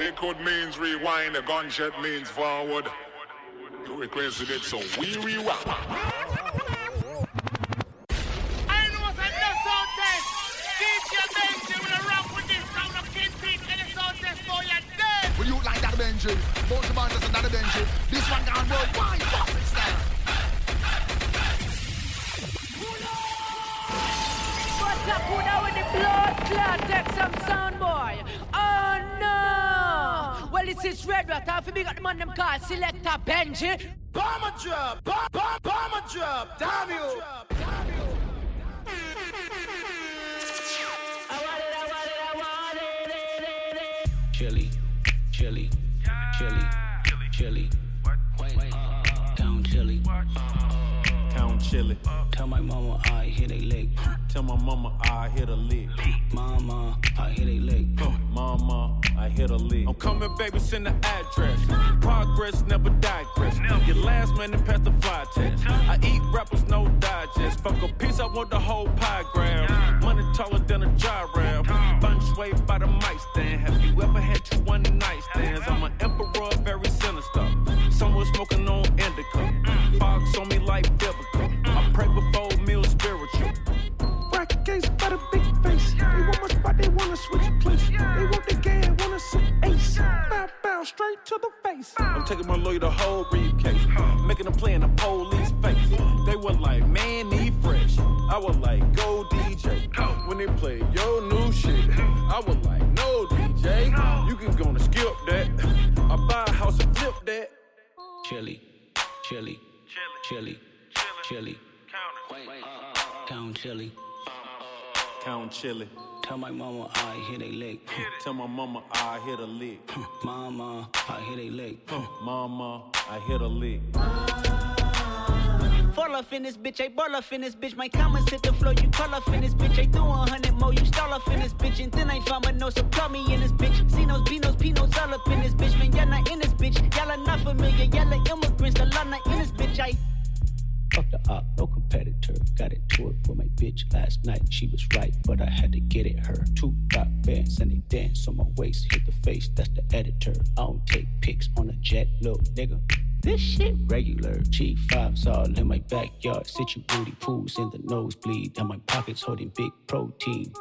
Liquid means rewind, the gunshot means forward. You requested it, so we rewind. Benji. Both the band doesn't that Benji. This one gone worldwide. Fuck it, style. What's up, who now with the blood clot? Take some sound, boy. Oh no! Well, this is Red Rat. Half of me got the man them called Selector Benji. Bomber drop, bomb, bomb, bomber drop. Damn you. Damn you. Count. Tell my mama I hit a leg. Tell my mama I hit a lick. Mama, I hit a leg. Mama, I hit a lick. I'm coming, baby, send the address. Progress never digress. Your last man and pass the fly test. I eat rappers, no digest. Fuck a piece, I want the whole pie grab. Money taller than a gyraf. Bunch way by the mic stand. Have you ever had two one night stands? I'm an emperor, very sinister. Someone smoking on indica. Mm. Box on switch place. They want the game, wanna sit ace. Bow, bow, straight to the face. I'm taking my lawyer the whole briefcase. Making them play in the police face. They were like, man, need fresh. I was like, go DJ. When they play your new shit, I was like, no DJ. You can go and skip that. I buy a house and flip that. Chili, chili, chili, chili. Uh, uh, uh, Count chili. Count chili. Tell my mama I hit a lick. Tell my mama I hit a lick. Mama, I hit a lick. Mama, I hit a lick. Fall off in this bitch, I ball off in this bitch. My comments hit the floor, you call off in this bitch. I do a hundred more, you stall off in this bitch. And then I found my nose, so call me in this bitch. Cinos, Beanos, Pinos, all up in this bitch. Man, y'all not in this bitch. Y'all are not familiar, y'all are immigrants. The law not in this bitch, I. No competitor. Got into it with my bitch last night. She was right, but I had to get it her. Two rock bands and they dance on my waist. Hit the face, that's the editor. I don't take pics on a jet, little nigga. This shit regular. G5s all in my backyard. Sit you booty pools in the nosebleed. And my pockets holding big protein.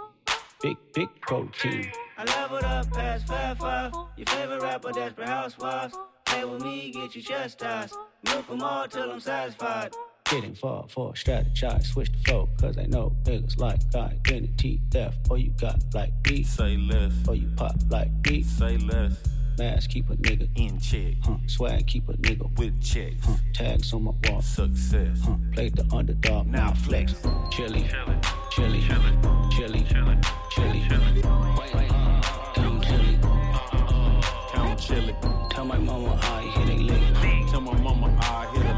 Big, big protein. I leveled up past 5-5. Your favorite rapper, Desperate Housewives. Play with me, get you chastised. Milk them all till I'm satisfied. Getting far for strategize, switch the flow, cause I know niggas like identity theft. Or you got like me, say less. Or you pop like me, say less. Mask keep a nigga in check. Huh. Swag keep a nigga with checks. Huh. Tags on my wall. Success. Huh. Played the underdog. Now flex. Chili. Chili. Chili. Chili. Chili. Chili. Count chili. Count chili. Tell my mama I hit a lick. Tell my mama I hit a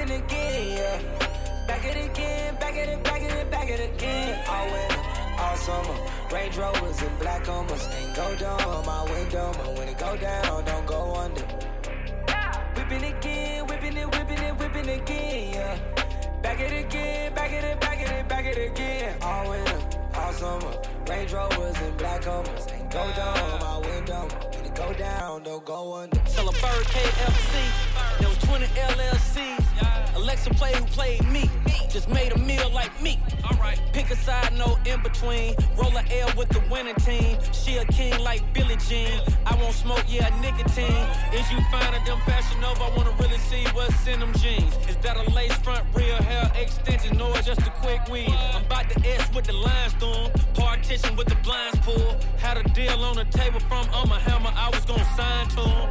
whipping again, yeah. Back it again, back it, and back it, and back it again. All winter, all summer. Range Rovers and black on Mustang. Go down my window, but when it go down, don't go under. Whipping again, whipping it, whipping it, whipping again, yeah. Back it again, back it, and back it, and back it again. All winter, all summer. Range Rovers and black on Mustang. Go down my window, when it go down, don't go under. Sell a bird KFC. There was 20 LLCs. Alexa play who played me. Just made a meal like me. Alright. Pick a side, no in between. Roll a L with the winning team. She a king like Billie Jean. I won't smoke, yeah, nicotine. Is you finding them fashion over? I wanna really see what's in them jeans. Is that a lace front, real hair extension, or just a quick weave? I'm about to S with the lines storm. Partition with the blinds pulled. How to a deal on the table from hammer. I was gonna sign to him.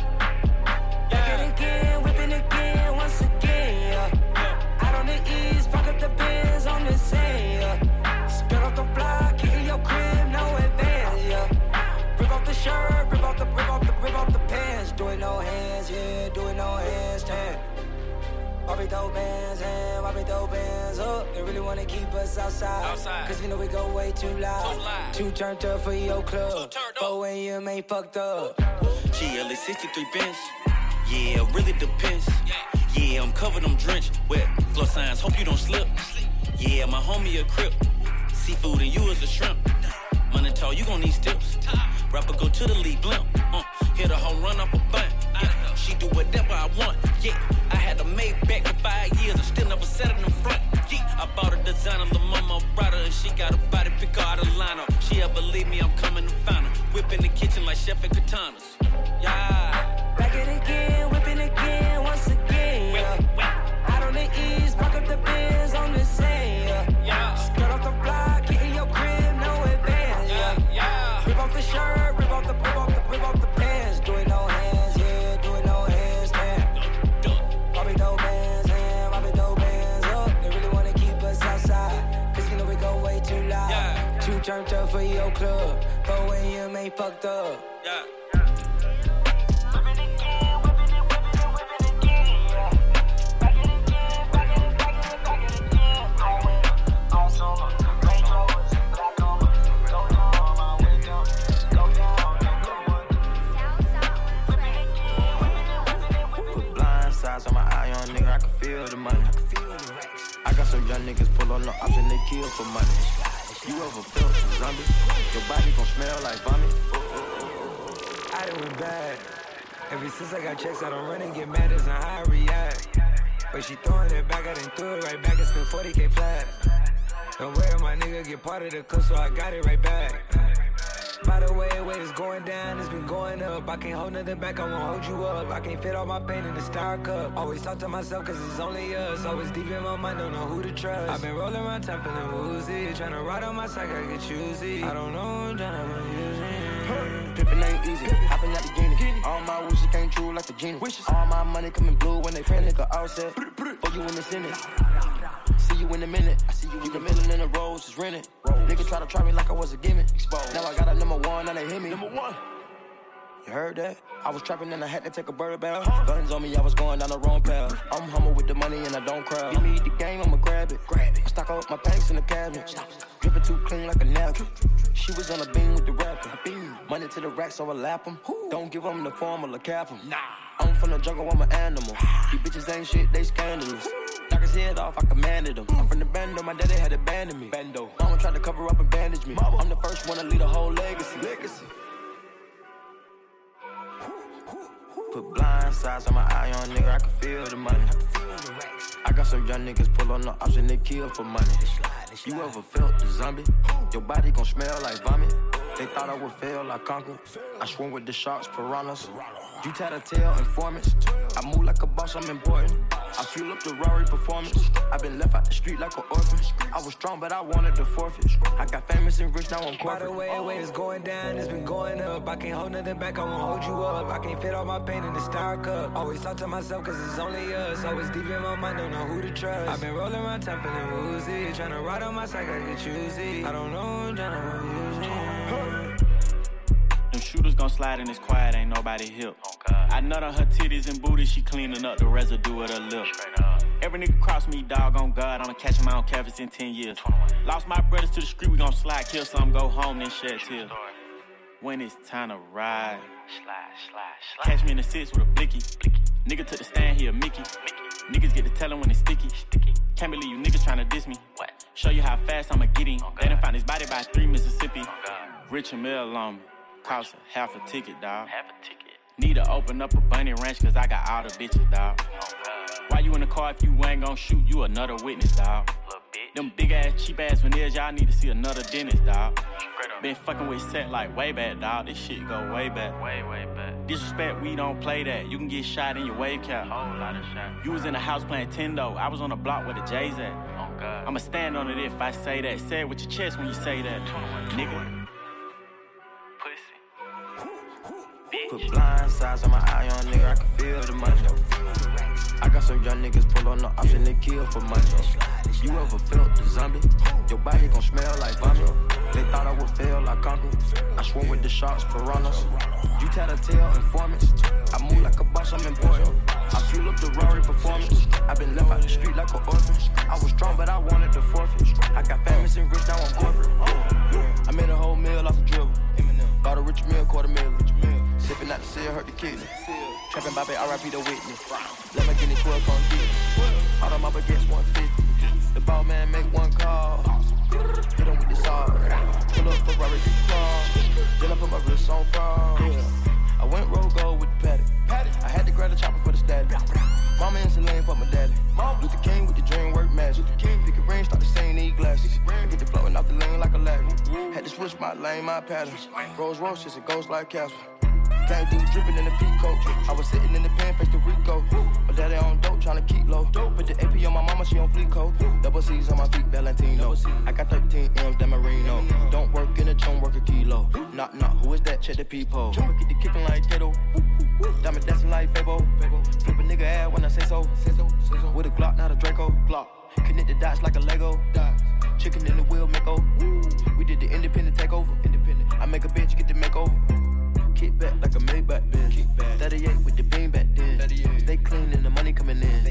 Back it again, whipping again, once again, yeah. Out on the east, up the Benz on the sand, yeah. Skirt off the block, kicking your crib, no advance, yeah. Rip off the shirt, rip off the, rip off the, rip off the pants. Doing no hands, Why we throw bands and why we throw bands up? They really wanna keep us outside. Outside. Cause you know we go way too loud. Too loud. Too turned up for your club. Too turned up. But when you ain't fucked up. GLA 63 Benz. Yeah, really depends. Yeah, I'm covered, I'm drenched. Wet floor signs, hope you don't slip. Yeah, my homie a crip. Seafood and you is a shrimp. Money tall, you gon' need steps. Rapper go to the league blimp. Uh, hit a home run off a bunt. Yeah, she do whatever I want. Yeah, I had a made back for five years and still never sat in the front. Yeah, I bought a designer, the mama brought her and she got a body pick out of lineup. She ever leave me, I'm coming to find her. Whip in the kitchen like chef and katanas. Yeah. Back it again, club, 4 a.m. ain't fucked up. Yeah. Since I got checks, I don't run and get mad as how I react. But she throwing it back, I done threw it right back and spent 40k flat. Don't worry, my nigga get part of the cook, so I got it right back. By the way, way it's going down, it's been going up. I can't hold nothing back, I won't hold you up. I can't fit all my pain in the star cup. Always talk to myself, cause it's only us. Always deep in my mind, don't know who to trust. I've been rolling around town feeling woozy. Trying to ride on my side, I get choosy. I don't know, I'm tryna use it. Ain't easy, hopping out the guinea. All my wishes came true like the genie. Wishes. All my money coming blue when they pray nigga all set. For you in the Senate. See you in a minute. I see you in the middle in the roads, just rented. Nigga try to try me like I was a gimmick. Exposed. Now I got a number one, now they hit me. Number one. You heard that? I was trapping and I had to take a bird bath. Uh-huh. Guns on me, I was going down the wrong path. I'm humble with the money and I don't cry. Give me the game, I'ma grab it. Grab it. Stock up my pants in the cabinet. Dripping too clean like a napkin. She was on a beam with the rapper. Money to the racks, so I lap lap 'em. Don't give 'em the formula, cap 'em. Nah. I'm from the jungle, I'm an animal. These bitches ain't shit, they scandalous. Knock his head off, I commanded him. I'm from the bando, my daddy had abandoned me. Bando. Mama tried to cover up and bandage me. I'm the first one to lead a whole legacy. Legacy. Put blind sides on my eye on nigga, I can feel the money. I got some young niggas pull on the and they kill for money. You ever felt the zombie? Your body gon' smell like vomit. They thought I would fail, I conquered. I swim with the sharks, piranhas. You tattletale informants. I move like a boss, I'm important. I fuel up the Rari performance. I've been left out the street like an orphan. I was strong, but I wanted to forfeit. I got famous and rich, now I'm By the corporate. way, way it's going down, it's been going up. I can't hold nothing back, I won't hold you up. I can't fit all my pain in the star cup. Always talk to myself, cause it's only us. Always deep in my mind, don't know who to trust. I've been rolling around town feeling woozy. Tryna ride on my side, I get choosy. I don't know, I'm tryna use it. Shooters gon' slide in this quiet, ain't nobody hip. I nut on her titties and booty, she cleaning up the residue of her lip. Every nigga cross me, dog on God, I'ma catch him out on canvas in 10 years. Lost my brothers to the street, we gon' slide, kill some, go home, then shed tears. When it's time to ride, catch me in the six with a blicky. Nigga took the stand, he a Mickey. Niggas get to tellin' when it's sticky. sticky. Can't believe you niggas tryna diss me. What? Show you how fast I'ma get him. They done found his body by three Mississippi. Rich and Mill on me. Cost half a ticket, dawg. Half a ticket. Need to open up a bunny ranch, cause I got all the bitches, dawg. Oh, Why you in the car if you ain't gon' shoot? You another witness, dawg. Them big ass, cheap ass veneers, y'all need to see another dentist, dawg. Been fucking with set like way back, dawg. This shit go way back. Way, way back. Disrespect, we don't play that. You can get shot in your wave cap. Whole lot of shot. You was in the house playing Tendo. I was on the block where the J's at. Oh, I'ma stand on it if I say that. Say it with your chest when you say that. Nigga. Put blind sides on my eye on nigga, I can feel the money. I got some young niggas pull on the and they kill for money. You ever felt the zombie? Your body gon' smell like vomit. They thought I would fail, I conquered. I swim with the sharks, piranhas. You tell a tale, informants. I move like a boss, I'm important. I fuel up the Rari performance. I've been left out the street like an orphan. I was strong, but I wanted to forfeit. I got famous and rich, now I'm corporate. I made a whole meal off the dribble. Bought a rich meal, quarter meal. Sipping out the seal, hurt the kids. Trapping Bobby, RIP the witness. Lamborghini 12, come get it. All them up against 150. The ball man make one call. Hit him with the saw. Pull up for Robert Crawl. Then I put my wrist on fraud. I went road gold with the paddock. I had to grab the chopper for the static. Mama in lane for my daddy. Luther King with the dream work magic. Pick a ring, start the same, need glasses. Get the floating off the lane like a ladder. Had to switch my lane, my pattern. Rolls Royce, a ghost like Casper. Came through dripping in the peacoat. I was sitting in the pen, face to Rico. My daddy on dope, trying to keep low. Put the AP on my mama, she on fleek coat. Double C's on my feet, Valentino. I got 13 M's, that Marino. Don't work in a chum, work a kilo. Knock, knock, who is that? Check the peephole. Jump get the kicking like Tato. Diamond dancing like Fabo. Flip a nigga ass when I say so. With a Glock, not a Draco. Glock. Connect the dots like a Lego. Chicken in the wheel, make We did the independent takeover. Independent. I make a bitch get the makeover. Kick back like a Maybach bin. 38 with the beam back then. Stay clean and the money coming in.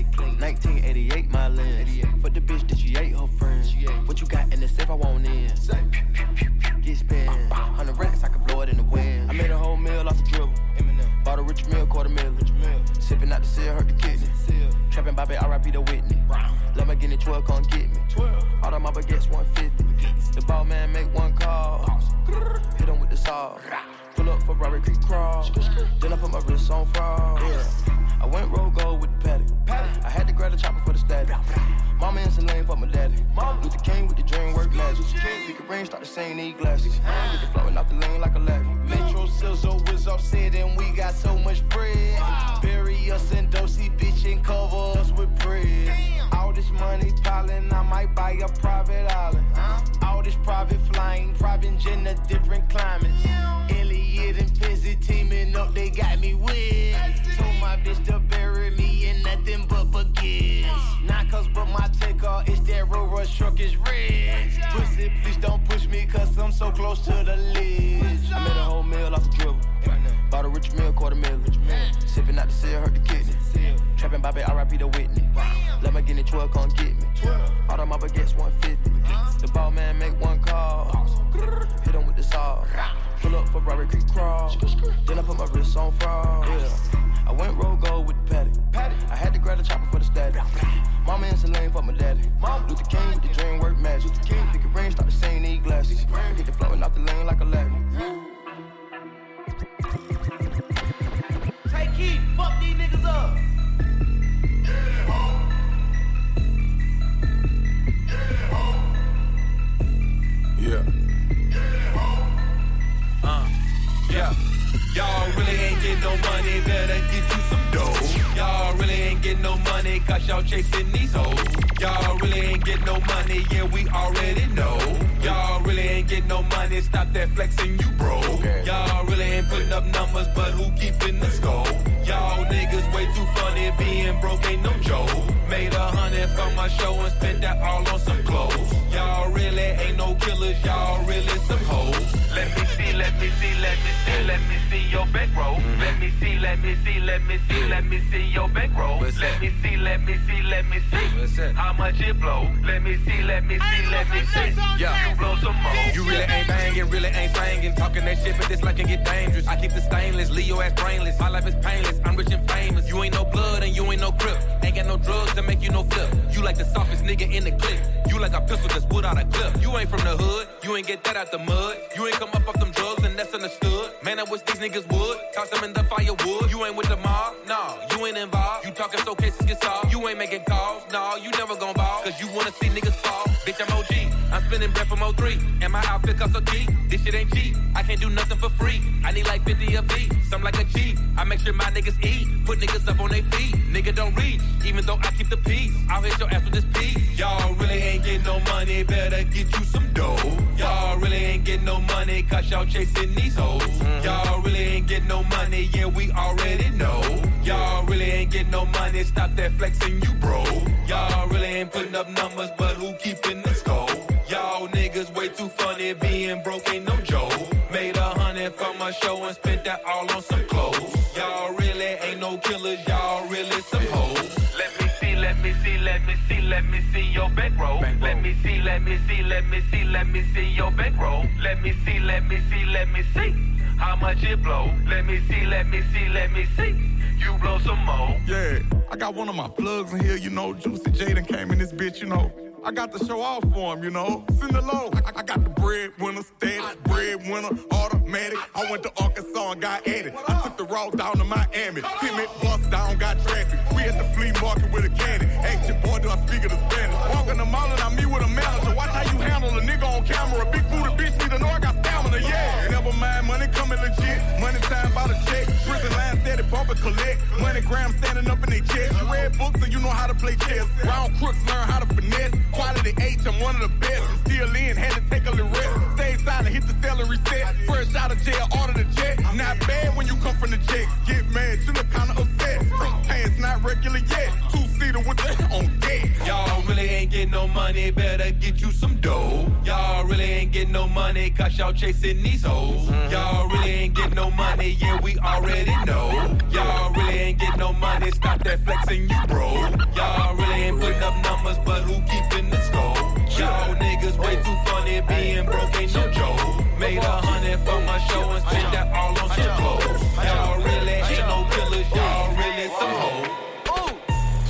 Make you no flip. You like the softest nigga in the clip. You like a pistol that's put out a clip. You ain't from the hood, you ain't get that out the mud. You ain't come up off them drugs and that's understood. Man, I wish these niggas would. Toss them in the firewood. You ain't with the mob, nah, you ain't involved. You talking so cases get solved. You ain't making calls, nah, you never gon' ball. Cause you wanna see niggas fall. Bitch, I'm OG. I'm spending bread from 03. And my outfit costs so cheap. This shit ain't cheap. I can't do nothing for free. I need like 50 a beat. Some like a G. I make sure my niggas eat. Put niggas up on their feet. Nigga don't reach. Even though I keep the I'll hit your ass with this piece. Y'all really ain't getting no money. Better get you some dough. Y'all really ain't getting no money. Cause y'all chasing these hoes. Mm-hmm. Y'all really ain't getting no money. Yeah, we already know. Y'all really ain't getting no money. Stop that flexing, you bro. Y'all really ain't putting up numbers, but who keeping the score? Y'all niggas way too funny. Being broke ain't no joke. Made a hundred from my show and spent that all on some bankroll. Let me see, let me see, let me see, let me see your bankroll. Let me see, let me see, let me see how much it blow. Let me see, let me see, let me see. You blow some more. Yeah, I got one of my plugs in here, you know. Juicy Jaden came in this bitch, you know. I got to show off for him, you know. Send it low. I, I got the breadwinner, steady, breadwinner, automatic. I went to Arkansas and got at it. I took the route down to Miami. Timid bust down, got traffic. We at the flea market with a cannon. Ask your boy, do I speak of the Spanish? Walking the mall and I meet with a manager. Watch how you handle a nigga on camera. Big booty bitch need to know I got stamina, yeah. Never mind, money coming legit. Money time by the check. Prison line steady bump and collect. Money gram standing up in their chest. You read books and you know how to play chess. Round crooks learn how to finesse. Quality H, I'm one of the best. I'm still in, had to take a little rest. Stay silent, hit the celery set. Fresh out of jail, order the jet. Not bad when you come from the checks. Get mad, you look kinda upset. Front pants not regular yet. Two seater with the on deck. Y'all really ain't getting no money, better get you some dough. Y'all really ain't getting no money, cause y'all chasing these hoes. Mm-hmm. Y'all really ain't getting no money, yeah, we already know. Y'all really ain't getting no money, stop that flexing, you bro. Y'all really ain't putting up numbers, but who keeping the score? Y'all niggas way too funny, being broke ain't no joke. Made a hundred for my show and spent that all on some clothes. Y'all really ain't no killers, y'all really some hoes. Ooh,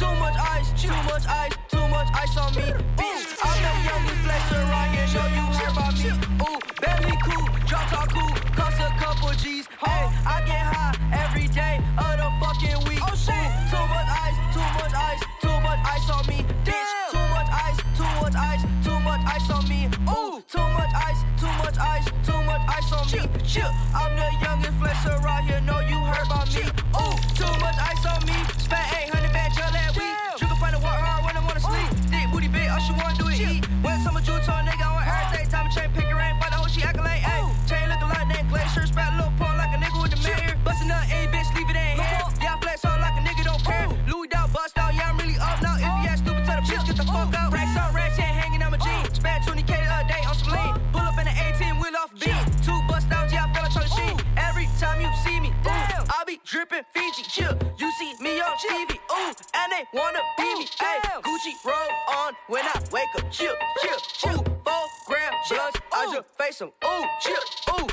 too much ice, too much ice, too much ice on me. Bitch, I'm the youngest flexer here, know you heard about me. Ooh, belly cool, drop top cool, cost a couple G's. Hey, I get high every day of the fucking week. Oh shit, too much ice, too much ice, too much ice on me. Me. Chill, I'm the youngest flexer around here, know you heard about me. Wake up. Chill, chill, chill. Four gram blunts, I just face them. Ooh, chill, ooh.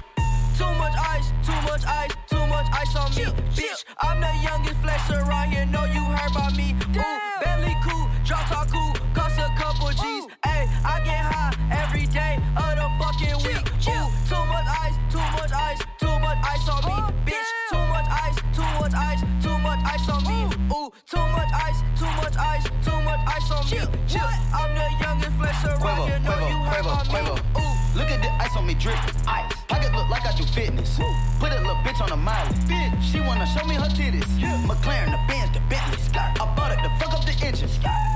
Too much ice, too much ice, too much ice on me. Bitch, I'm the youngest flexer around here, know you heard about me. Ooh, Bentley cool, drop top cool, cost a couple G's. Ayy, I get high every day of the fucking week. Ooh, too much ice, too much ice, too much ice on me. Bitch, too much ice, too much ice, too much ice on me. Ooh, too much ice, too much ice, too much ice on me. Chill, I'm the youngest flexer around here, know you heard about me. Ooh, Look at the ice on me drip. Ice. Pocket look like I do fitness. Put a little bitch on a miley. Bitch. She wanna show me her titties. Yeah. McLaren, the Benz, the Bentley. I bought it to fuck up the engine.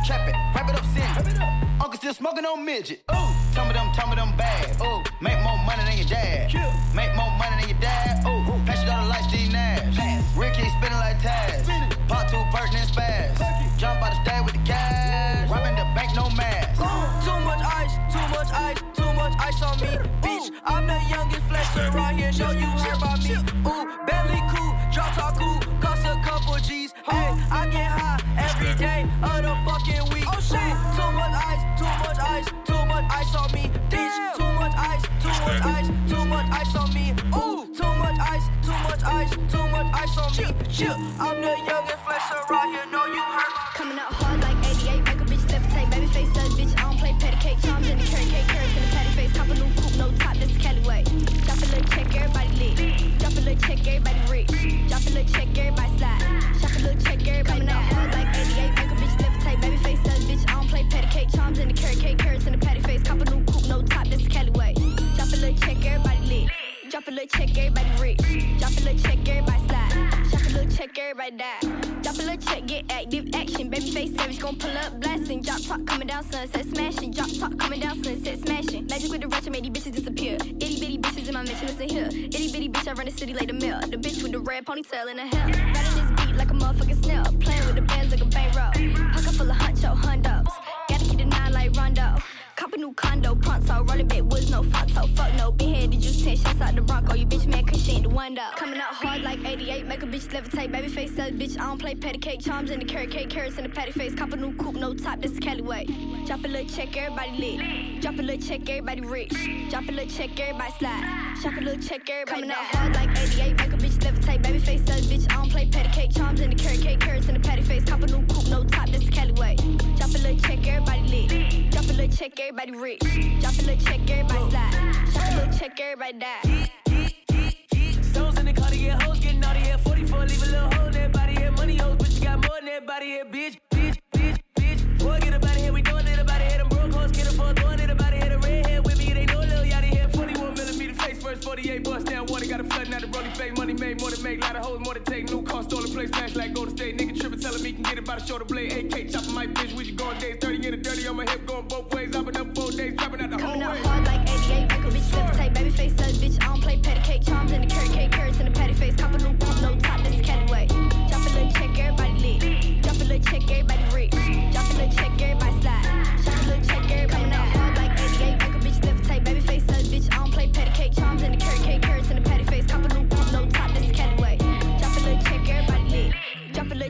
Trap it, wrap it up, send it. Up. Uncle still smoking on midget. Ooh. Tell me them, tell me them bad. Ooh. Make more money than your dad. Make more money than your dad. Ooh. Flash it all the lights, Steve Nash. Ricky spinning like Taz. Part two, pertinent spaz. Jump out the stay with the cash. Robbing the bank, no mask. Too much ice, too much ice, too much ice on me. Bitch, I'm the youngest flexer around here, know you heard about me. Ooh, Bentley cool, drop top cool, cost a couple G's. Hey, I get high every day of the fucking week. Oh shit, too much ice, too much ice, too much ice on me. Bitch, too much ice, too much ice, too much ice on me. Ooh, ice, too much ice on me. Chill, I'm the youngest flexer around here, know you. Me coming out hard like 88, make a bitch levitate. Baby face does, bitch, I don't play patty cake. Charms in the carrot cake, carrots in the patty face. Cop a new coupe, no top, this is Cali. Drop a little check, everybody lit. Drop a little check, everybody rich. Drop a little check, everybody slide. Shop a little check, everybody Coming out hard like 88, make a bitch levitate. Baby face does, bitch, I don't play patty cake. Charms in the carrot cake, carrots in the patty face. Drop a little check, everybody rich. Drop a little check, everybody slide. Shop a little check, everybody die. Drop a little check, get active action. Baby face savage, gon' pull up blasting. Drop top coming down, sunset smashing. Drop top coming down, sunset smashing. Magic with the I made these bitches disappear. Itty bitty bitches in my mansion, listen here. Itty bitty bitch, I run the city like the mill. The bitch with the red ponytail in the hair. Riding this beat like a motherfucking snail. Playing with the bands like a bankroll. Pocket full of huncho hundos. New condo, pronto. Rolling back woods, no pronto. Fuck no, been headed, just 10 shots out the Bronco. You bitch man, cause she ain't the one though. Coming out hard like 88, make a bitch levitate. Baby face says, bitch, I don't play patty cake. Charms in the carrot cake, carrots in the patty face. Cop a new coupe, no top, this is Cali way. Drop a little check, everybody lit. Drop a little check, everybody rich. Drop a little check, everybody slide. Shop a little check, everybody Coming out hard like 88, make a bitch levitate. Baby face says, bitch, I don't play patty cake. Charms in the carrot cake, carrots in the patty face. Cop a new coupe, no top, this is Cali way. Drop a little check, everybody lit. Drop a little check, everybody rich. Drop a little check, everybody slide. Shop a little check, everybody die. Souls in the car to get hoes, getting out of here. 44, leave a little hole in that body here. Money hoes, but you got more than that body here, bitch. Bitch, bitch, bitch. Boy, get up out here, we throwing it about it. Them broke hoes, get up for throwing it about it. The red hair with me, they know Lil Yachty here. 41 millimeter face first, 48 bust down water. Got a flood, now the rolling fake. Money made, more than make. Lot of hoes, more to take. New car, stolen place, smash like go to state. Nigga telling me can get it by the shoulder blade. AK chopping my bitch, we should go on days. 30 in the dirty on my hip, going both ways. I've been up four days, trapping out the Coming out way. hard like 88, make a bitch levitate. Baby face says, bitch, I don't play patty cake. Charms in the carrot cake, carrots in the patty face. Cop a new coupe, no top, is Cali way. Drop a little check, everybody lit. Drop a little check, everybody rich. Drop a little check, everybody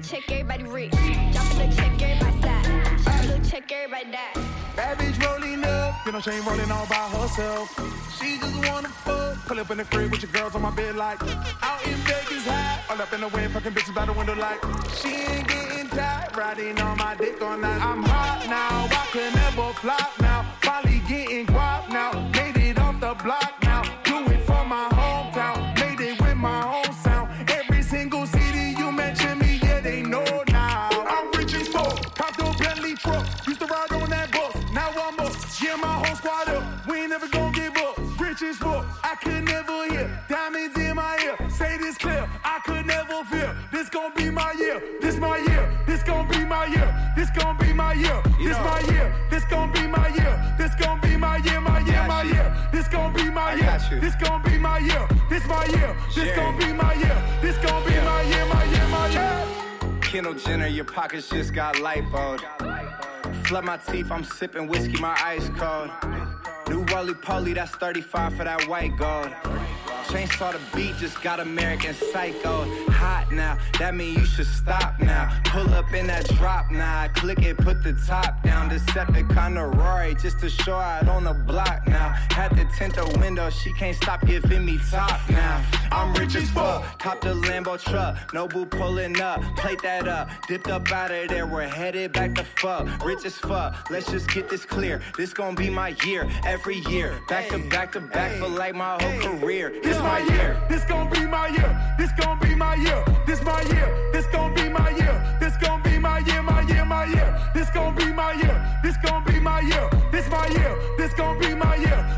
check, everybody rich. Drop a check, everybody slide. Shop a check, everybody die. Bad bitch rolling up, you know she ain't rolling all by herself. She just wanna fuck. Pull up in the crib with your girls on my bed like out in Vegas high. All up in the wind, fucking bitches by the window like she ain't getting tired. Riding on my dick all night. I'm hot now, I could never flop now. Finally getting guap now. Could never hear. Diamonds in my ear. Say this clear. I could never fear. This gon' be my year. This my year. This gon' be my year. This gon' be my year. This my year. This gon' be my year. This gon' be my year. My year. My year. This gon' be my year. This gon' be my year. This my year. This gon' be my year. This gon' be my year. My year. My year. Kendall Jenner, your pockets just got lipoed. Flood my teeth, I'm sipping whiskey, my ice cold. New Wally Poly, that's 35 for that white gold. Chainsaw the beat, just got American Psycho. Hot now, that mean you should stop now. Pull up in that drop now, click it, put the top down. Decepticon to Rory, just to show out on the block now. Had to tint the window, she can't stop giving me top now. I'm rich as fuck, cop the Lambo truck. Nobu pulling up, plate that up. Dipped up out of there, we're headed back to fuck. Rich as fuck, let's just get this clear. This gon' be my year, every year. Back to back to back for like my whole career. This my year. This gon' be my year. This gon' be my year. This my year. This gon' be my year. This gon' be my year. My year. My year. This gon' be my year. This gon' be my year. This my year. This gon' be my year.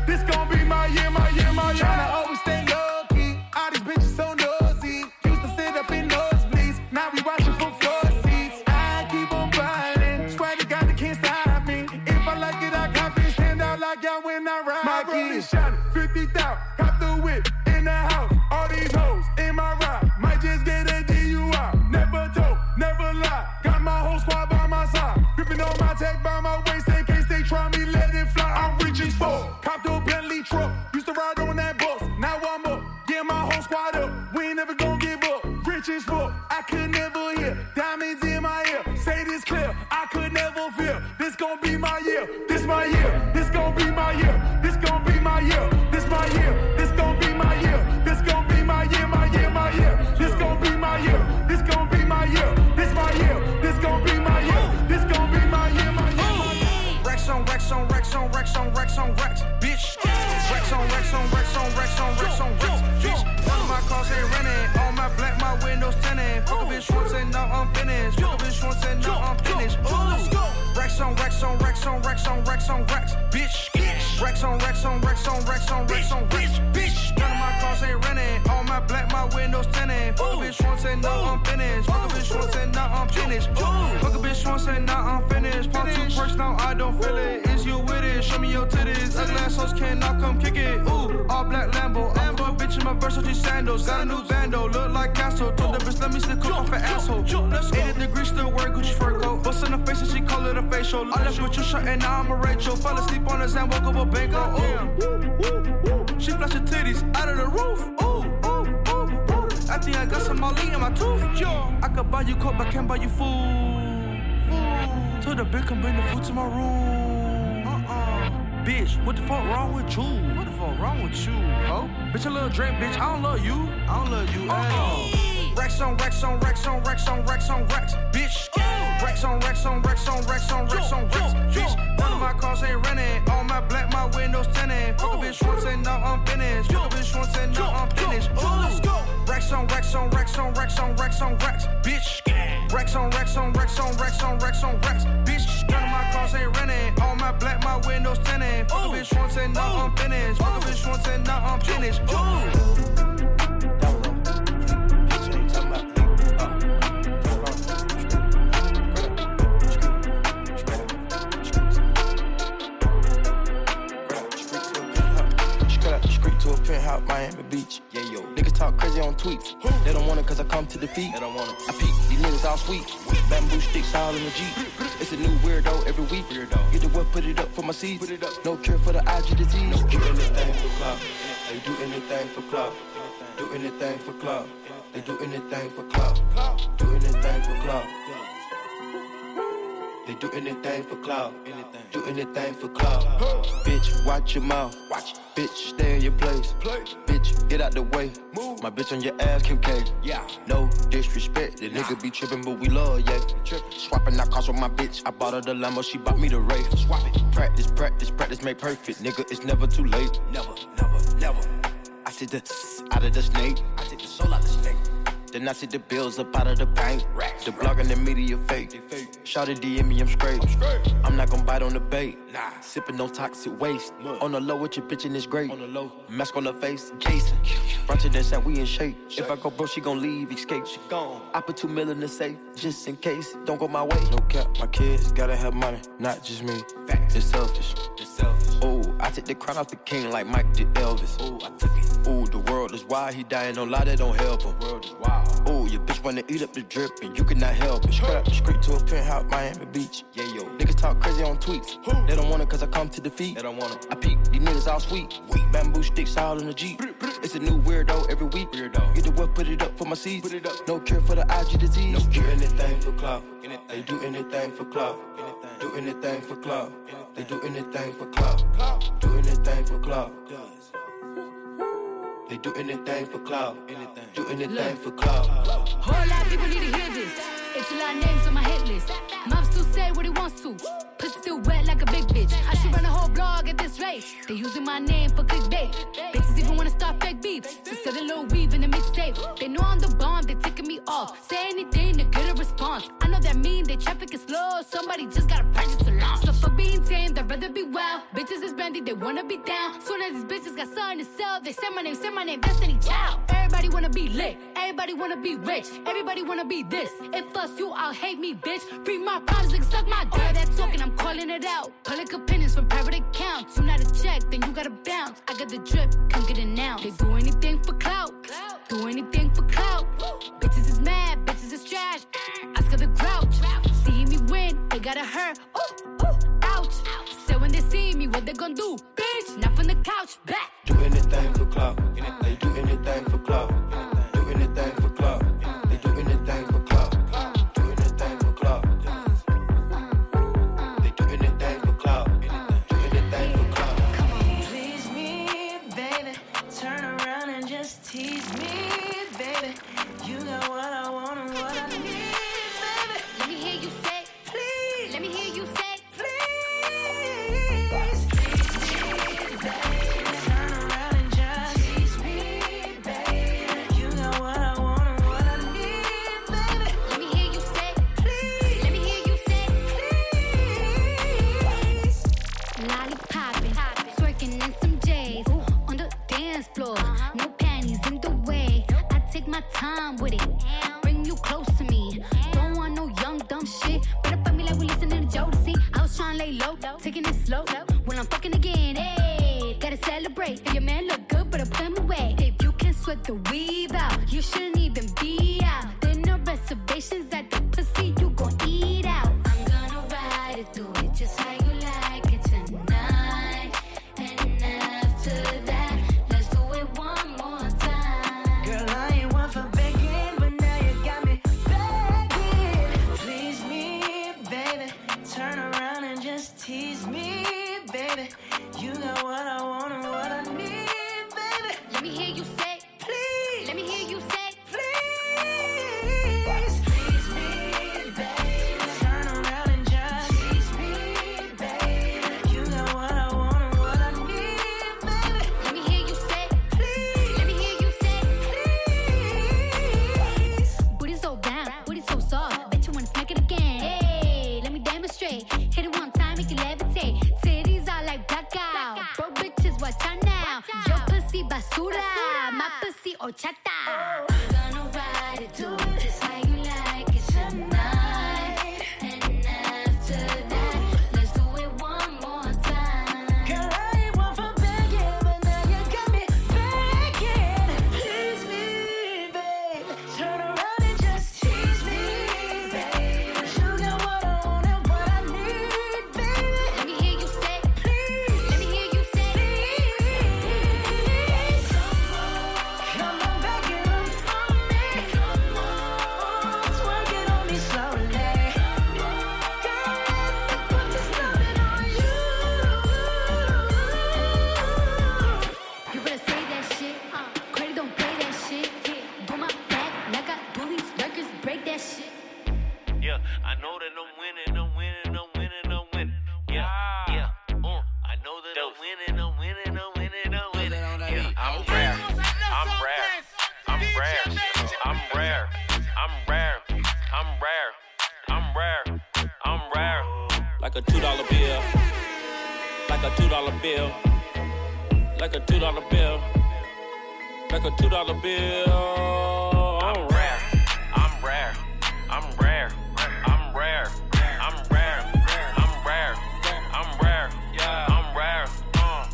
My year. This gon' be my year. This gon' be my year. This my year. This gon' be my year. This gon' be my year. My year. My year. This gon' be my year. This gon' be my year. This my year. This gon' be my year. This gon' be my year. My year. Rex on Rex on Rex on Rex on Rex on Rex, bitch. Rex on Rex on Rex on Rex on Rex on Rex, bitch. Of my cars ain't renting. All my black, my windows tinted. Fuck a bitch once and now I'm finished. Fuck a bitch once and now I'm finished. On Rex on Rex on Rex on Rex on Rex, bitch. Rex on Rex on Rex on Rex on Rex on Rex, bitch. None of my cars ain't renting. All my black, my windows tinted. Fuck a bitch once and now I'm finished. Fuck a bitch once and now I'm finished. Fuck a bitch once and now I'm finished. Pop two perks now I don't feel it. Is you with it? Show me your titties. Ugly ass hoes cannot come kick it. Ooh, all black Lambo. I'm a bitch in my Versace sandals. Got a new bando, look like Castro. Told the bitch let me stick cook off an asshole. 80 degrees still wearing Gucci fur coat. Bust in the face and she call it a facial. I left with your shirt and now I'm a Rachel. Fell asleep on the Zan, woke up a bankroll. Ooh, she flash her titties out of the roof. Ooh, ooh, ooh, ooh. At think I got some Molly in my tooth. Yo, I could buy you coke, but can't buy you food. Food. Told the bitch come bring the food to my room. Uh-uh. Bitch, what the fuck wrong with you? What the fuck wrong with you, ho? Bitch, a little drink, bitch. I don't love you. I don't love you at uh-uh. all. Rex on Rex on Rex on Rex on Rex on Rex, bitch. Rex on Rex on Rex on Rex on Rex on Rex, bitch. None of my cars ain't renting. All my black, my windows tinted. Fuck a bitch once and now I'm finished. Fuck a bitch once and now I'm finished. Let's go. Rex on Rex on Rex on Rex on Rex on Rex, bitch. Rex on Rex on Rex on Rex on Rex on Rex, bitch. None of my cars ain't renting. All my black, my windows tinted. Fuck a bitch once and now I'm finished. Fuck a bitch once and now I'm finished. Ooh. To a Miami Beach. Yeah, yo. Niggas talk crazy on tweets. They don't want it cause I come to defeat. They don't want it. I peek, these niggas all sweet. Bamboo sticks all in the Jeep. It's a new weirdo every week. Weirdo. Get the what, put it up for my seeds. Put it up. No cure for the IG disease. No cure. Do anything for club. They do anything for club. Do anything for club. They do anything for club. Do anything for club. They do anything for clout. Do anything for clout. Bitch, watch your mouth. Watch. Bitch, stay in your place. Bitch, get out the way. Move. My bitch on your ass, Kim K. Yeah. No disrespect. The nigga be tripping, but we love, yeah. Swapping out cars with my bitch. I bought her the Lambo, she bought me the Wraith. Swap it. Practice, practice, practice, make perfect. Nigga, it's never too late. Never, never, never. I take the out of the snake. I take the soul out the snake. Then I see the bills up out of the bank. The blog and the media fake. Shout it DM me, I'm straight. I'm not gonna bite on the bait. Nah. Sipping no toxic waste. On the low with your bitch and it's great. On the low. Mask on the face, Jason. Bunch of that we in shape. If I go bro, she gon' leave, escape. She gone. I put two mil in the safe, just in case. Don't go my way. No cap, my kids gotta have money, not just me. It's selfish. It's selfish. Ooh, I took the crown off the king like Mike did Elvis. Ooh, I took it. Ooh, the world is wild, he dying, no lie, that don't help him. World is wild. Ooh, your bitch wanna eat up the drip and you cannot help it. Straight up the street to a penthouse, Miami Beach. Yeah, yo. Niggas talk crazy on tweets. They don't want it cause I come to defeat. They don't want it. I peek, these niggas all sweet. Bamboo sticks all in the Jeep. It's a new weirdo every week. Weirdo. Get the what, put it up for my seeds. Put it up. No cure for the IG disease. No cure. anything for clout. They do anything for clout. Do anything for clout. They do anything for clout. Do anything for clout. They do anything for clout. Do anything for clout. Whole lot of people need to hear this. It's a lot of names on my hit list. Mom still say what he wants to. Pussy still wet like a big bitch. I should run a whole blog at rate. They using my name for clickbait. Bitches even wanna start fake beef. To sell a little weave in the mixtape. They know I'm the bomb, they ticking me off. Say anything to get a response. I know that mean they traffic is slow. Somebody just gotta purchase a launch. So for being tame, they'd rather be wild. Bitches is brandy, they wanna be down. Soon as these bitches got something to sell, they say my name, say my name, Destiny Child. Everybody wanna be lit. Everybody wanna be rich. Everybody wanna be this. If us you, I'll hate me, bitch. Free my problems, like suck my dick. All that talking, I'm calling it out. Public opinions from private accounts. You not a check, then you gotta bounce. I got the drip, come get it now. They do anything for clout. Do anything for clout. Bitches is mad, bitches is trash. Oscar the grouch. See me win, they gotta hurt. Ooh, ooh, ouch. So when they see me, what they gonna do? Bitch, not from the couch, back. Do anything for clout. Sweat the weave out, you shouldn't even 어, 오찼다. Like a two dollar bill. Like a two dollar bill. Like a two dollar bill. Like a two dollar bill. I'm rare. I'm rare. I'm rare. I'm rare. I'm rare. I'm rare. I'm rare. Yeah, I'm rare. Uh.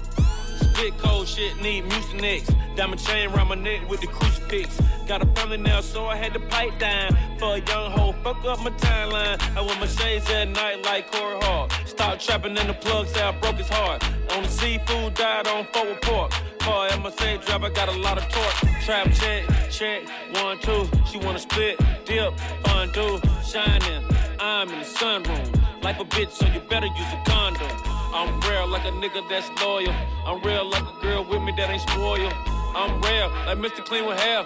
Spit cold shit, need mucinex. Diamond chain around my neck with the crucifix. Got a family now, so I had to pipe down. For a young hoe, fuck up my timeline. I wear my shades at night like Corey Hart. Stop trapping in the plugs, say I broke his heart. On the seafood diet on forward pork. For MSA drive, I got a lot of torque. Trap check, check, one, two. She wanna split, dip, fondue, shining. I'm in the sunroom. Like a bitch, so you better use a condom. I'm real like a nigga that's loyal. I'm real like a girl with me that ain't spoiled. I'm rare, like Mr. Clean with hair.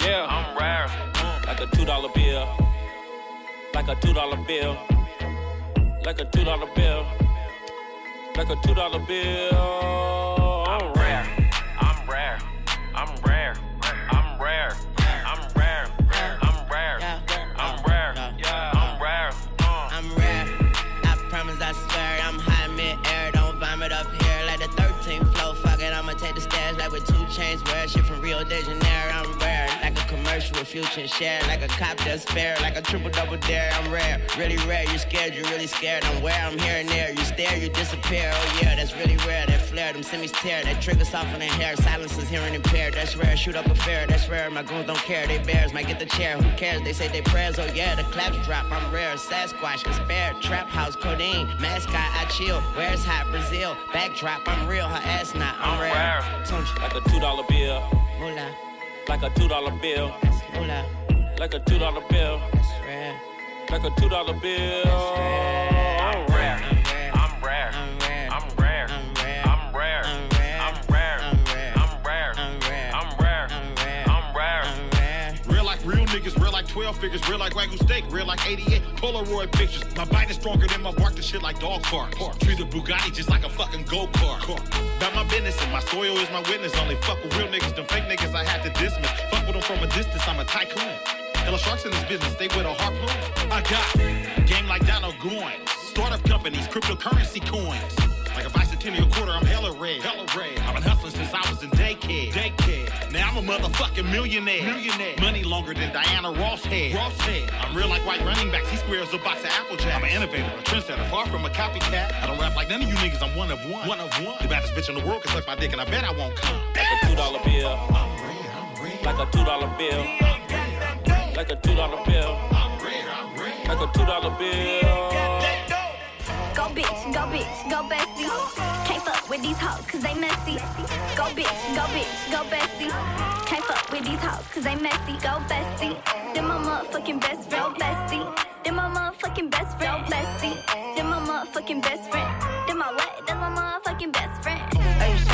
Yeah, I'm rare. Like a two dollar bill. Like a two dollar bill. Like a two dollar bill. Like a two dollar bill. I'm rare. I'm rare. I'm rare. I'm rare. De Janeiro. I'm rare, like a commercial with future and share. Like a cop that's fair, like a triple double dare. I'm rare, really rare. You scared, you really scared. I'm where I'm here and there. You stare, you disappear. Oh yeah, that's really rare. That flare, them semis tear. That trigger softening hair. Silence is hearing impaired. That's rare. Shoot up a fair. That's rare. My goons don't care. They bears might get the chair. Who cares? They say they prayers. Oh yeah, the claps drop. I'm rare. Sasquatch, despair. Trap house, codeine. Mascot, I chill. Where's hot Brazil? Backdrop, I'm real. Her ass not. I'm, rare. Like a two dollar bill. Moolah. Like a two dollar bill. Moolah. Like a two dollar bill. That's rare. Like a two dollar bill. I'm 12 figures, real like Wagyu steak, real like 88 Polaroid pictures. My bite is stronger than my bark, this shit like dog park. Treat a Bugatti just like a fucking go kart. About my business and my soil is my witness. Only fuck with real niggas, them fake niggas I had to dismiss. Fuck with them from a distance, I'm a tycoon. Hella sharks in this business, stay with a harpoon. I got game like Donald Goines, startup companies, cryptocurrency coins. Like a bicentennial quarter, I'm hella red. Hella red. I've been hustling since I was in daycare. Daycare. Now I'm a motherfucking millionaire. Millionaire. Money longer than Diana Ross had. Ross had. I'm real like white running backs. He squares a box of Apple Jacks. I'm an innovator, a trendsetter, far from a copycat. I don't rap like none of you niggas. I'm one of one. One of one. The baddest bitch in the world can suck my dick, and I bet I won't come. Like a two dollar bill. I'm real. I'm real. Like a two dollar bill. Like a two dollar bill. I'm real. I'm real. Like a two dollar bill. Go bitch, go bitch, go bestie. Can't fuck with these hoes cause they messy. Go bitch, go bitch, go bestie. Can't fuck with these hoes cause they messy. Go bestie. Then my motherfucking best friend, bestie. Then my motherfucking best friend, bestie. Then my motherfucking best friend. Then my what? Then my motherfucking best friend.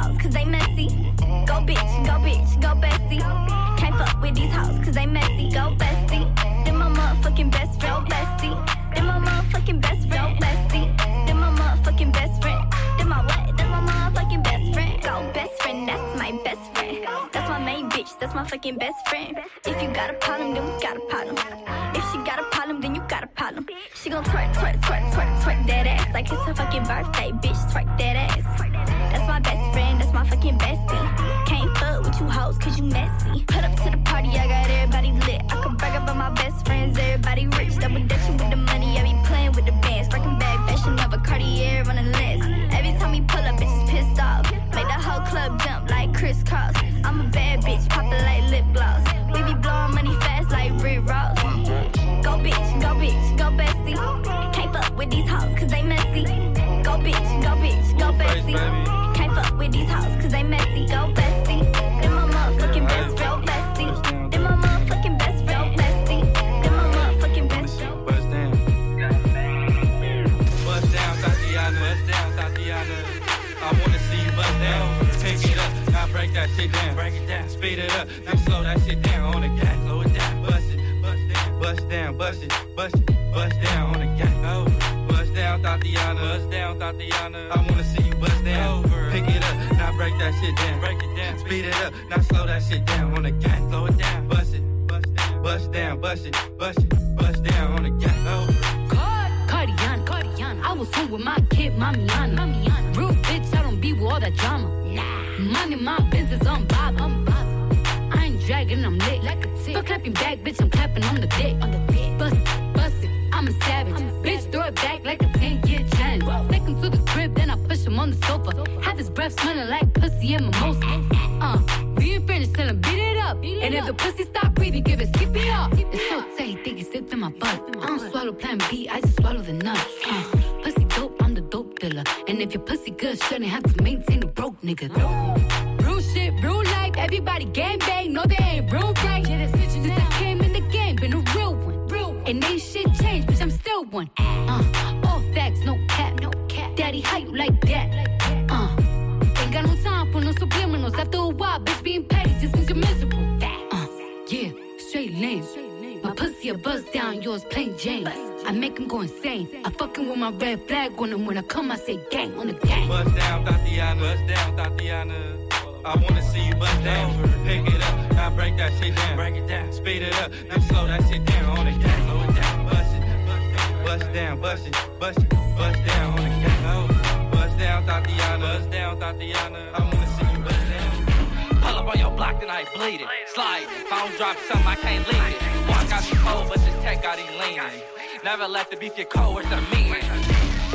hoes cause they messy. Go bitch, go bitch, go bestie. Can't fuck with these hoes cause they messy. Go bestie. Then my motherfucking best friend, go bestie. Then my motherfucking best friend, go bestie. Then my motherfucking best friend. Then my what? Then my motherfucking best friend. Go best friend, that's my best friend. That's my main bitch, that's my fucking best friend. If you got a problem, then we got a problem. If she got a problem, then you got a problem. She gon' twerk, twerk, twerk, twerk, twerk that ass like it's her fucking birthday, bitch. Twerk that ass. That's my best friend fucking bestie. Can't fuck with you hoes, cause you messy. Put up to the party, I got everybody lit. I could brag about my best friends, everybody rich. Double dutching with the money, I be playing with the bands. Breaking bag, fashion of a Cartier on the lens. Every time we pull up, bitches pissed off. Make the whole club jump like crisscross. I'm a bad bitch, poppin' like lip gloss. We be blowing money fast like Rick Ross. Go bitch, go bitch, go bestie. Can't fuck with these hoes cause they messy. Go bitch, go bitch, go bestie. These hoes cause they messy. Go bestie. Then my motherfucking best friend. Bust down. Bust down, Thotiana. I wanna see bust down. Take it up, now break that shit down. Break it down, speed it up, now slow that shit down on the gas. Slow it down, bust it, bust down, bust down, bust it, bust it, bust down on the gas. Oh, bust down, Thotiana. Bust down, Thotiana. I wanna see break that shit down. Break it down, speed it up, now slow that shit down on the gas. Slow it down, bust it, bust down, bust down, bust it, bust it, bust down on the gas. Oh. Cardiana, Cardiana. I was home with my kid, Mamiana. Mamiana. Real bitch, I don't be with all that drama. Nah. Money, my business, I'm bob. I'm bob. I ain't dragging, I'm lit like a tick. Still clapping back, bitch, I'm clapping on the dick. On the dick. Bust it, bust it, I'm a savage. bitch, throw it back like a 10 year challenge. Take him to the crib, then I push him on the sofa. Have his breath smelling like pussy and mimosa. Uh, we ain't finished, tell him beat it up. and if the pussy stop breathing, give it CPR. It's so tight, think he slipped in my butt. I don't swallow plan B, I just swallow the nuts. Uh, pussy dope, I'm the dope dealer. And if your pussy good, shouldn't have to maintain a broke nigga. Real shit, real life, everybody gang bang, no they ain't real right. Since I came in the game, been a real one. Real one. And ain't shit changed, bitch, I'm still one. Uh, all facts, no cap, no cap. Daddy, how you like After bitch, being petty just means you're miserable. Uh, yeah, straight lame. My pussy a buzz down, yours plain Jane. I make him go insane. I fucking with my red flag on him when I come, I say gang on the gang. Bust down, Thotiana. Bust down, Thotiana. I wanna see you bust down. Pick it up, now break that shit down. Break it down, speed it up, now slow that shit down on the gas. Slow it down, bust it, bust down, bust it, bust it, bust down on the gas. Oh, bust down, Thotiana. Bust down, Thotiana. I wanna see you bust up on your block, then I bleed it. Slide, if I don't drop something, I can't leave it. Walk out the cold, but this tech got him leaning. Never let the beef get cold, it's the meeting.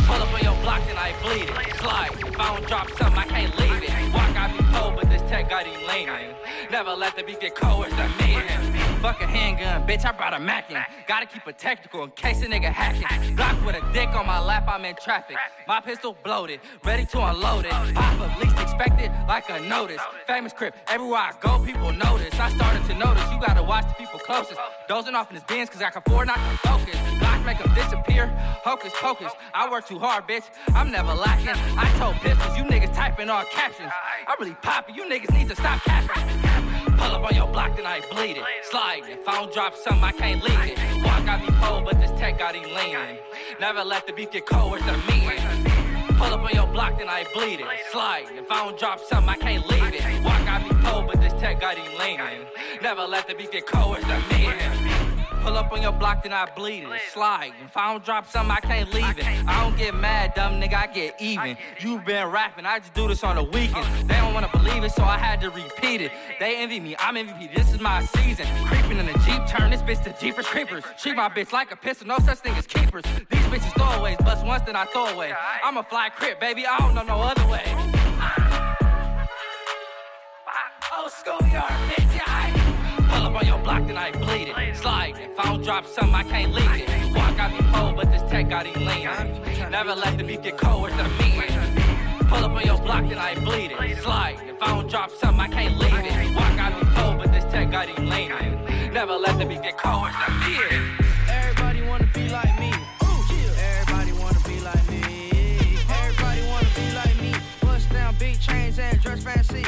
Pull up on your block, then I bleed it. Slide, if I don't drop something, I can't leave it. Walk out the cold, but this tech got him leaning. Never let the beef get cold, it's the meeting. Fuck a handgun, bitch, I brought a Mackin. Gotta keep it technical in case a nigga hacking. Block with a dick on my lap, I'm in traffic. My pistol bloated, ready to unload it. Pop up, least expected, like a notice. Famous crip, everywhere I go, people notice. I started to notice, you gotta watch the people closest. Dozing off in his bins, cause I can afford not to focus. Block make them disappear, hocus pocus. I work too hard, bitch, I'm never lacking. I told pistols, you niggas typing all captions. I really pop it, you niggas need to stop capping. Pull up on your block, then I bleed it. Slide, if I don't drop something, I can't leave it. Walk got me cold, but this tech got him leaning. Never let the beef get cold, it's the meeting. Pull up on your block, then I bleed it. Slide, if I don't drop something, I can't leave it. Walk got me cold, but this tech got him leaning. Never let the beef get cold, it's the meeting. Pull up on your block, then I bleed it. Slide. If I don't drop something, I can't leave it. I don't get mad, dumb nigga, I get even. You been rapping, I just do this on the weekend. They don't wanna believe it, so I had to repeat it. They envy me, I'm MVP, this is my season. Creeping in the Jeep, turn this bitch to Jeepers Creepers. Treat my bitch like a pistol, no such thing as keepers. These bitches throwaways, bust once, then I throw away. I'm a fly crip, baby, I don't know no other way. Oh, schoolyard, bitch, up on your block, then I bleed it. Slide, if I don't drop something, I can't leave it. Walk got me cold, but this tech got him leaning. Never let the beef get cold, it's the meeting. Pull up on your block, then I bleed it. Slide, if I don't drop something, I can't leave it. Walk got me cold, but this tech got him leaning. Never let the beef get cold, it's the meeting. Everybody wanna be like me. Everybody wanna be like me. Everybody wanna be like me. Bust down big chains and dress fancy.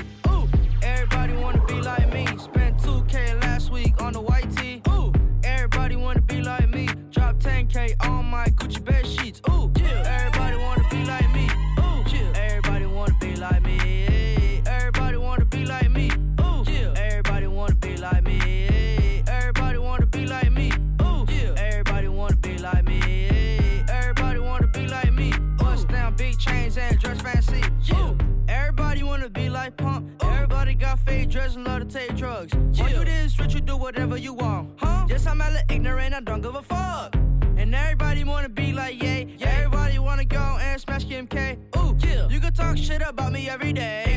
dressing dress love to take drugs. Yeah. Why do this rich, you do whatever you want, huh? Yes, I'm hella ignorant, I don't give a fuck. And everybody wanna be like, yay. Yeah. Everybody wanna go and smash Kim K. Ooh, yeah. you can talk shit about me every day.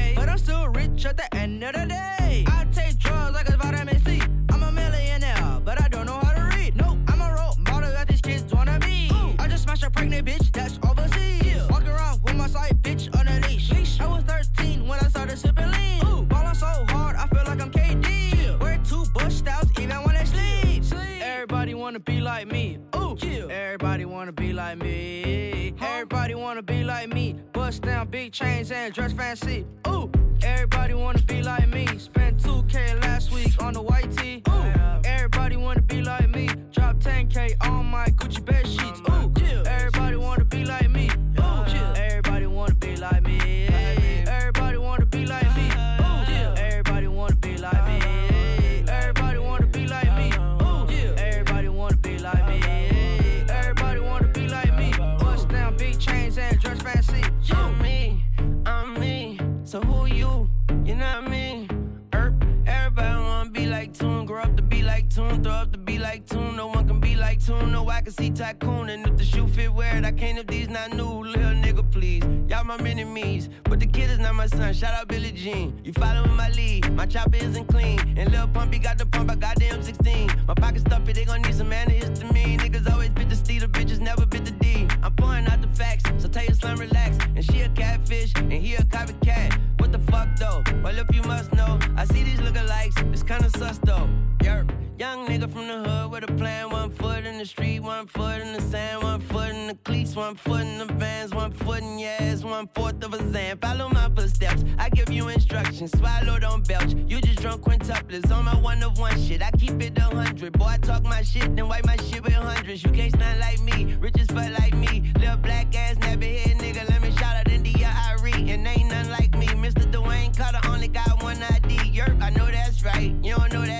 Wanna be like me. Ooh, everybody wanna be like me. Everybody wanna be like me. Bust down big chains and dress fancy. Ooh, everybody wanna be like me. Spent 2K last week on the white tee. Ooh, everybody wanna be like me. Drop 10K on my Gucci bed sheets. See Tycoon, and if the shoe fit, wear it. I can't if these not new. Little nigga, please. Y'all my enemies, but the kid is not my son. Shout out Billie Jean. You following my lead? My chopper isn't clean, and Lil Pumpy got the pump. I got the M16. My pocket stuffy, they gon' need some antihistamine. Niggas always bit the steed, the bitches never bit the D. I'm pouring out the facts, so tell your son relax. And she a catfish, and he a copycat. What the fuck though? Well, if you must know, I see these lookalikes. It's kinda sus though. Yerp. Young nigga from the hood with a plan. One foot in the street, one foot in the sand, one foot in the cleats, one foot in the vans, one foot in your ass, one fourth of a zan. Follow my footsteps. I give you instructions. Swallow, don't belch. You just drunk quintuplets on my one of one shit. I keep it a hundred. Boy, I talk my shit, then wipe my shit with hundreds. You can't stand like me, rich as fuck like me. Little black ass, never hit nigga. Let me shout out India Arie. And ain't none like me. Mr. Dwayne Carter only got one ID. Yerp, I know that's right. You don't know that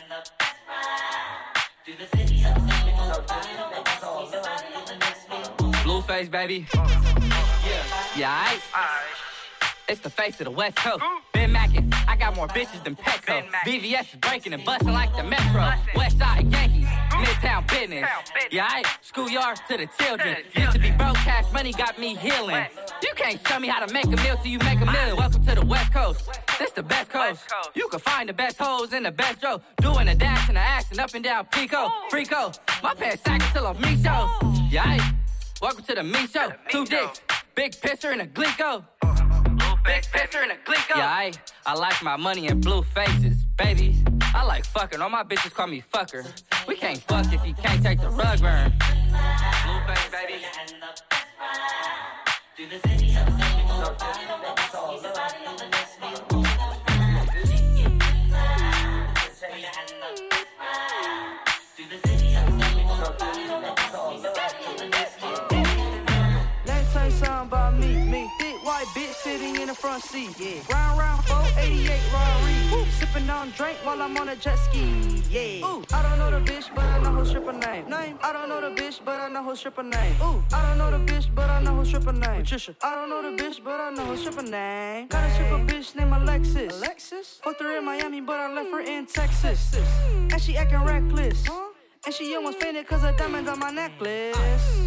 Blueface, baby. Yeah, aight. It's the face of the West Coast. Been macking, I got more bitches than Petco. VVS is breaking and busting like the Metro. West Side Yankees, Midtown business. Yeah, aight. Schoolyards to the children. Used to be broke, cash money got me healing. You can't show me how to make a meal till you make a million. Welcome to the West Coast. This the best coast. You can find the best hoes in the best row. Doing a dash and a action up and down Pico. Frico. My pants sack till a me show. Yeah, aight. Welcome to the me show. Two dicks, big pisser and a glico. Big pisser and a glico. Yeah, I, I like my money in blue faces, baby. I like fucking. All my bitches call me fucker. We can't fuck if you can't take the rug burn. Blueface, baby. Sitting in the front seat. Yeah. Round round 488 Rari. Woo. Sipping on drink while I'm on a jet ski. Yeah. Ooh. I don't know the bitch, but I know her stripper name. Name. I don't know the bitch, but I know her stripper name. Ooh. I don't know the bitch, but I know her stripper name. Patricia. I don't know the bitch, but I know her stripper name. Got a stripper bitch named Alexis. Alexis. Fucked her in Miami, but I left her in Texas. And she acting reckless. And she almost fainted cause of diamonds on my necklace.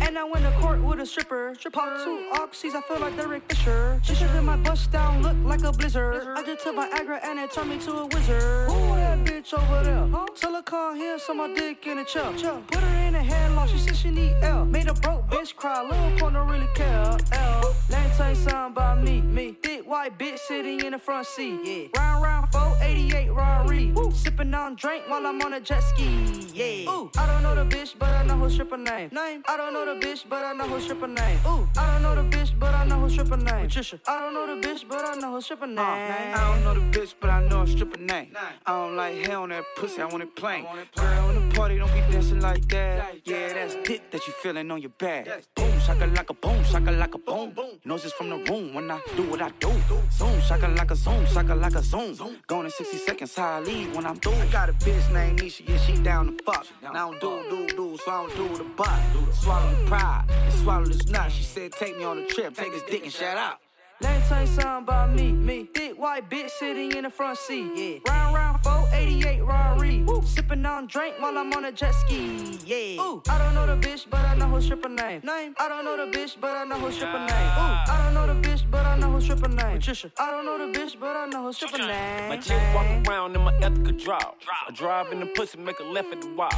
And I went to court with a stripper. Pop two oxys, I feel like Derek Fisher. She shook my bust down, look like a blizzard. I just took Viagra and it turned me to a wizard. Who that bitch over there? Huh? Come here, so my dick in a chair. Put her in a headlock, she said she need L. Made a broke bitch cry, little corner really care. L. Let me tell you something about me, me. White bitch sitting in the front seat. Yeah. Round round 488 Rari. Sipping on drink while I'm on a jet ski. Yeah. Ooh. I don't know the bitch, but I know her stripper name. Name. I don't know the bitch, but I know her stripper name. Ooh. I don't know the bitch, but I know her stripper name. Patricia. I don't know the bitch, but I know her stripper name. I don't know the bitch, but I know her stripper name. I don't like hair on that pussy, I want it plain. Girl, in the party, don't be dancing like that. Yeah, that's dick that you feeling on your back. Boom, shaka like a boom, shaka like a boom. boom. Noses from the room when I do what I do. Zoom, shaka like a zoom, shaka like a zoom. Gone in 60 seconds, how I leave when I'm through. I got a bitch named Nisha, yeah, she down to fuck. Now I don't do, do, do, so I don't do the butt. Swallow the pride and swallow this nut. She said, take me on a trip, take this dick and shut up. Let me tell you something about me, me. Thick white bitch sitting in the front seat. Yeah. Round round 488 Rari. Sipping on drink while I'm on a jet ski. Yeah. Ooh. I don't know the bitch, but I know her stripper name. Name. I don't know the bitch, but I know her stripper name. Ooh. I don't know the bitch, but I know her stripper name. Patricia. I don't know the bitch, but I know her stripper name. My chick walk around in my ethical drop. I drive in the pussy, make a left at the wall.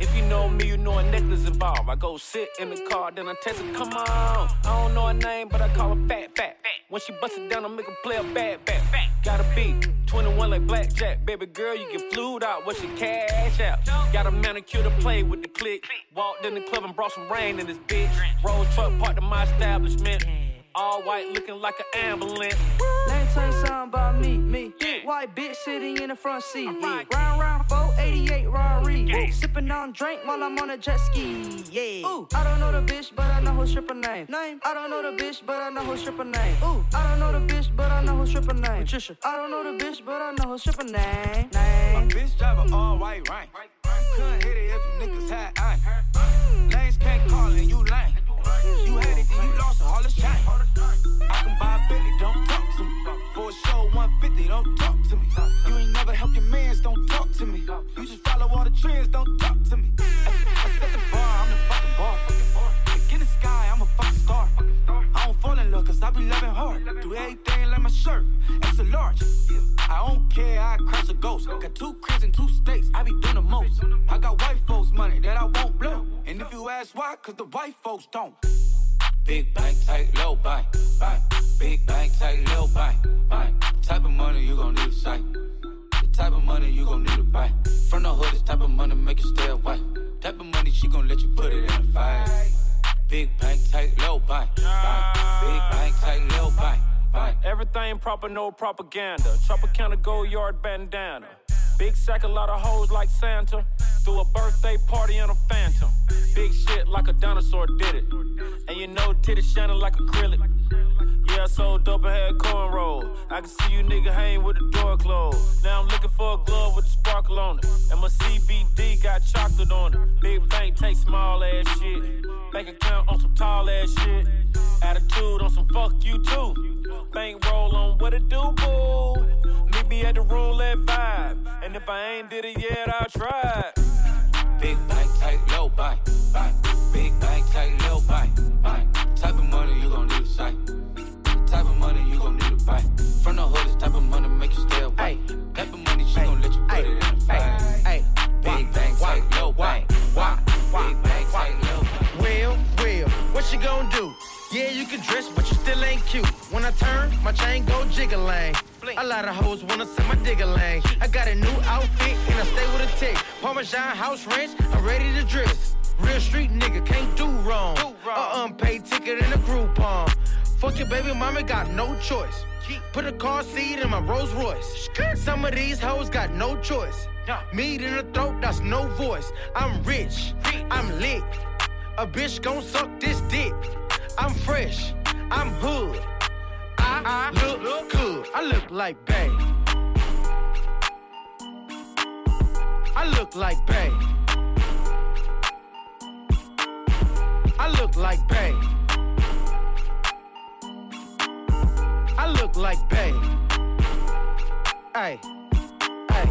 If you know me, you know a necklace involved. I go sit in the car, then I text her, come on. I don't know her name, but I call her fat, fat. fat. When she bust it down, I make her play a bad, bad, bad. Gotta be 21 like blackjack. Baby girl, you get flued out, what's your cash out? Got a manicure to play with the click. Walked in the club and brought some rain in this bitch. Roll truck parked in my establishment. All white looking like an ambulance. Me tell you something about me, me. White bitch sitting in the front seat. Round round 488 Rari. Sipping on drink while I'm on a jet ski. Yeah. Ooh. I don't know the bitch, but I know her stripper name. Name. I don't know the bitch, but I know her stripper name. Ooh. I don't know the bitch, but I know her stripper name. Patricia. I don't know the bitch, but I know her stripper name. My bitch drive a all white rank. Couldn't hit it if niggas had aim. Lanes can't call and you lame. You had it, then you lost all the shine. I can buy a Bentley, 150, don't talk to me. You ain't never help your mans, don't talk to me. You just follow all the trends, don't talk to me. I, I set the bar, I'm the fucking bar. Look in the sky, I'm a fucking star. I don't fall in love, cause I be loving hard. Do everything like my shirt, it's a large. I don't care, I crash a ghost. Got two cribs and two states, I be doing the most. I got white folks' money that I won't blow. And if you ask why, cause the white folks don't. Big bank, tight, low bank, bank. Big bank, tight, low bank, bank. Type of money you gon' need a sight. The type of money you gon' need to buy. From the hood, this type of money make you stay away. Type of money she gon' let you put it in a fight. Big bank, tight, low bank, bank. Big bank, tight, low bank, bank. Everything proper, no propaganda. Tropicana gold yard bandana. Big sack, a lot of hoes like Santa. Threw a birthday party in a phantom. Big shit like a dinosaur did it. And you know titties shining like acrylic. Yeah, I sold dope and had cornrow. I can see you nigga hang with the door closed. Now I'm looking for a glove with a sparkle on it. And my CBD got chocolate on it. Big bank take small ass shit. Bank account on some tall ass shit. Attitude on some fuck you too. Bank roll on what it do, boo. Meet me at the roulette vibe. And if I ain't did it yet, I'll try. Big bank, tight, low bank, bank. Big bank, tight, low bank, bank. Type of money you gon' need a sight. Type of money you gon' need to buy. From the hood, this type of money make you stay away. Type of money she gon' let you put it in a fight. Big bank, tight, low bank. Why? Big bank, tight, low bank. Well, well, what you gonna do? Yeah, you can dress, but you still ain't cute. When I turn, my chain go jiggling. A lot of hoes wanna see my digger lane. I got a new outfit Parmesan house ranch, I'm ready to dress. Real street nigga can't do wrong. A unpaid ticket in a Groupon. Fuck your baby mama, got no choice. Put a car seat in my Rolls Royce. Some of these hoes got no choice. Meat in the throat, that's no voice. I'm rich, I'm lit. A bitch gon' suck this dick. I'm fresh, I'm hood. I, look, good, I look like Bay. I look like Bay. I look like Bay. I look like Bay. Hey, hey.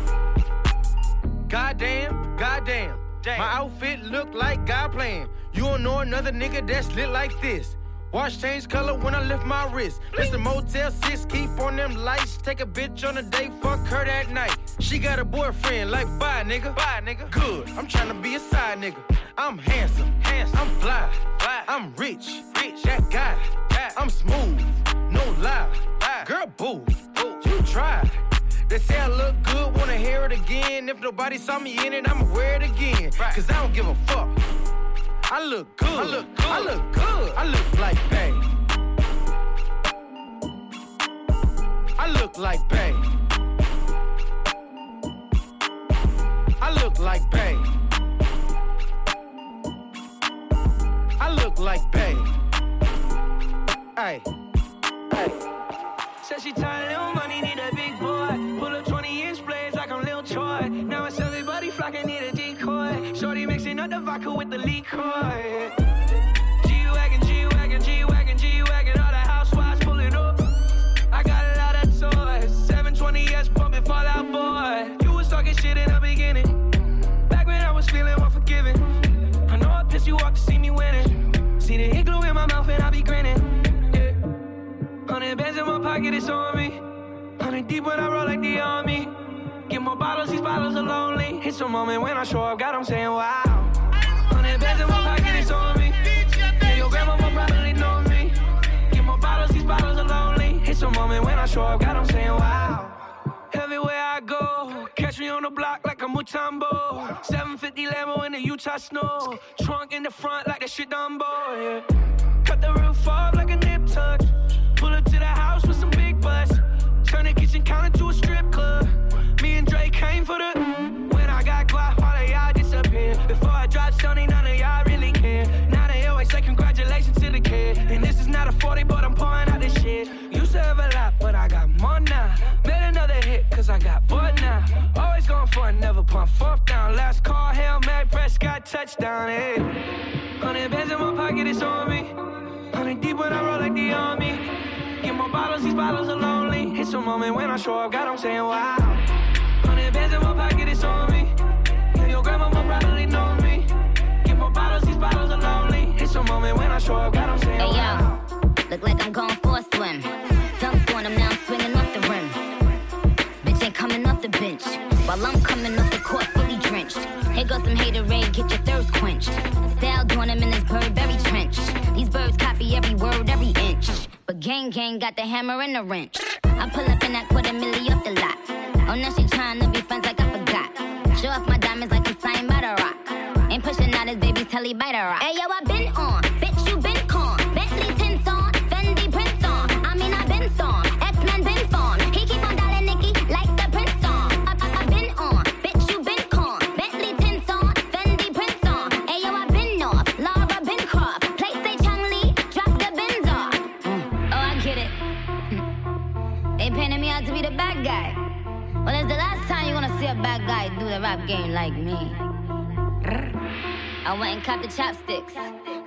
Goddamn, goddamn. My outfit look like God playing. You don't know another nigga that's lit like this. Watch change color when I lift my wrist. The Motel 6, keep on them lights. Take a bitch on a date, fuck her that night. She got a boyfriend, like bye nigga. Bye nigga. Good, I'm trying to be a side nigga. I'm handsome, handsome. I'm fly, fly. I'm rich, rich. That guy. I'm smooth, no lie. lie. Girl, boo, boo. you try. They say I look good, wanna hear it again. If nobody saw me in it, I'ma wear it again. Cause I don't give a fuck. I look good. I look good. I look good. I look like Bay. I look like Bay. I look like Bay. I look like Bay. Hey. Hey. Said she tired little money, need a big boy. Pull up 20 inch blades like I'm Lil Troy. Now it's everybody flocking, need a mixing up the vodka with the liquor. G-Wagon, G-Wagon, G-Wagon, G-Wagon. All the housewives pulling up. I got a lot of toys. 720S pumping Fall Out Boy. You was talking shit in the beginning. Back when I was feeling. I know I pissed you off to see me winning. See the glue in my mouth and I be. Hundred bands in my pocket, it's on me. Hundred deep when I roll like the army. Get more bottles, these bottles are lonely. It's a moment when I show up, God, I'm saying wow. Hundred bands in my pocket, it's on me. Yeah, your grandma probably know me. Get more bottles, these bottles are lonely. It's a moment when I show up, God, I'm saying wow. Everywhere I go, catch me on the block like a Mutombo. 750 Lambo in the Utah snow. Trunk in the front like that shit Dumbo, yeah. Cut the roof off like a nip tuck. Pull up to the house with some big butts. Turn the kitchen counter to a strip club. Me and Drake came for the. When I got guap, all of y'all disappear. Before I drop Sony, none of y'all really care. Now they always say congratulations to the kid. And this is not a 40, but I'm pouring out this shit. Used to have a lot, but I got more now. Made another hit, cause I got bored now. Always going for it, never pump fourth down. Last call, Hail Mary, Prescott, touchdown, hey. Hundred bands in my pocket, it's on me. Hundred deep when I roll like the army. Get more bottles, these bottles are lonely. It's a moment when I show up, God, I'm saying wow. Hundred bands in my pocket, it's on me. Yeah, your grandma will probably know me. Get more bottles, these bottles are lonely. It's a moment when I show up, God, I'm saying Hey wow. yo, look like I'm going for a swim. Dunk on him now, I'm swinging off the rim. Bitch ain't coming off the bench. While I'm coming off the court, fully drenched. Here goes some haterade, get your thirst quenched. Style doing him in this Burberry trench. These birds copy every word, every inch. But gang gang got the hammer and the wrench. I pull up in that quarter milli off the lot. Oh, now she tryna be friends like I forgot. Show off my diamonds like I'm signed by the rock. Ain't pushing out his baby's telly by the rock. Hey yo, I been on, bad guy do the rap game like me. I went and caught the chopsticks.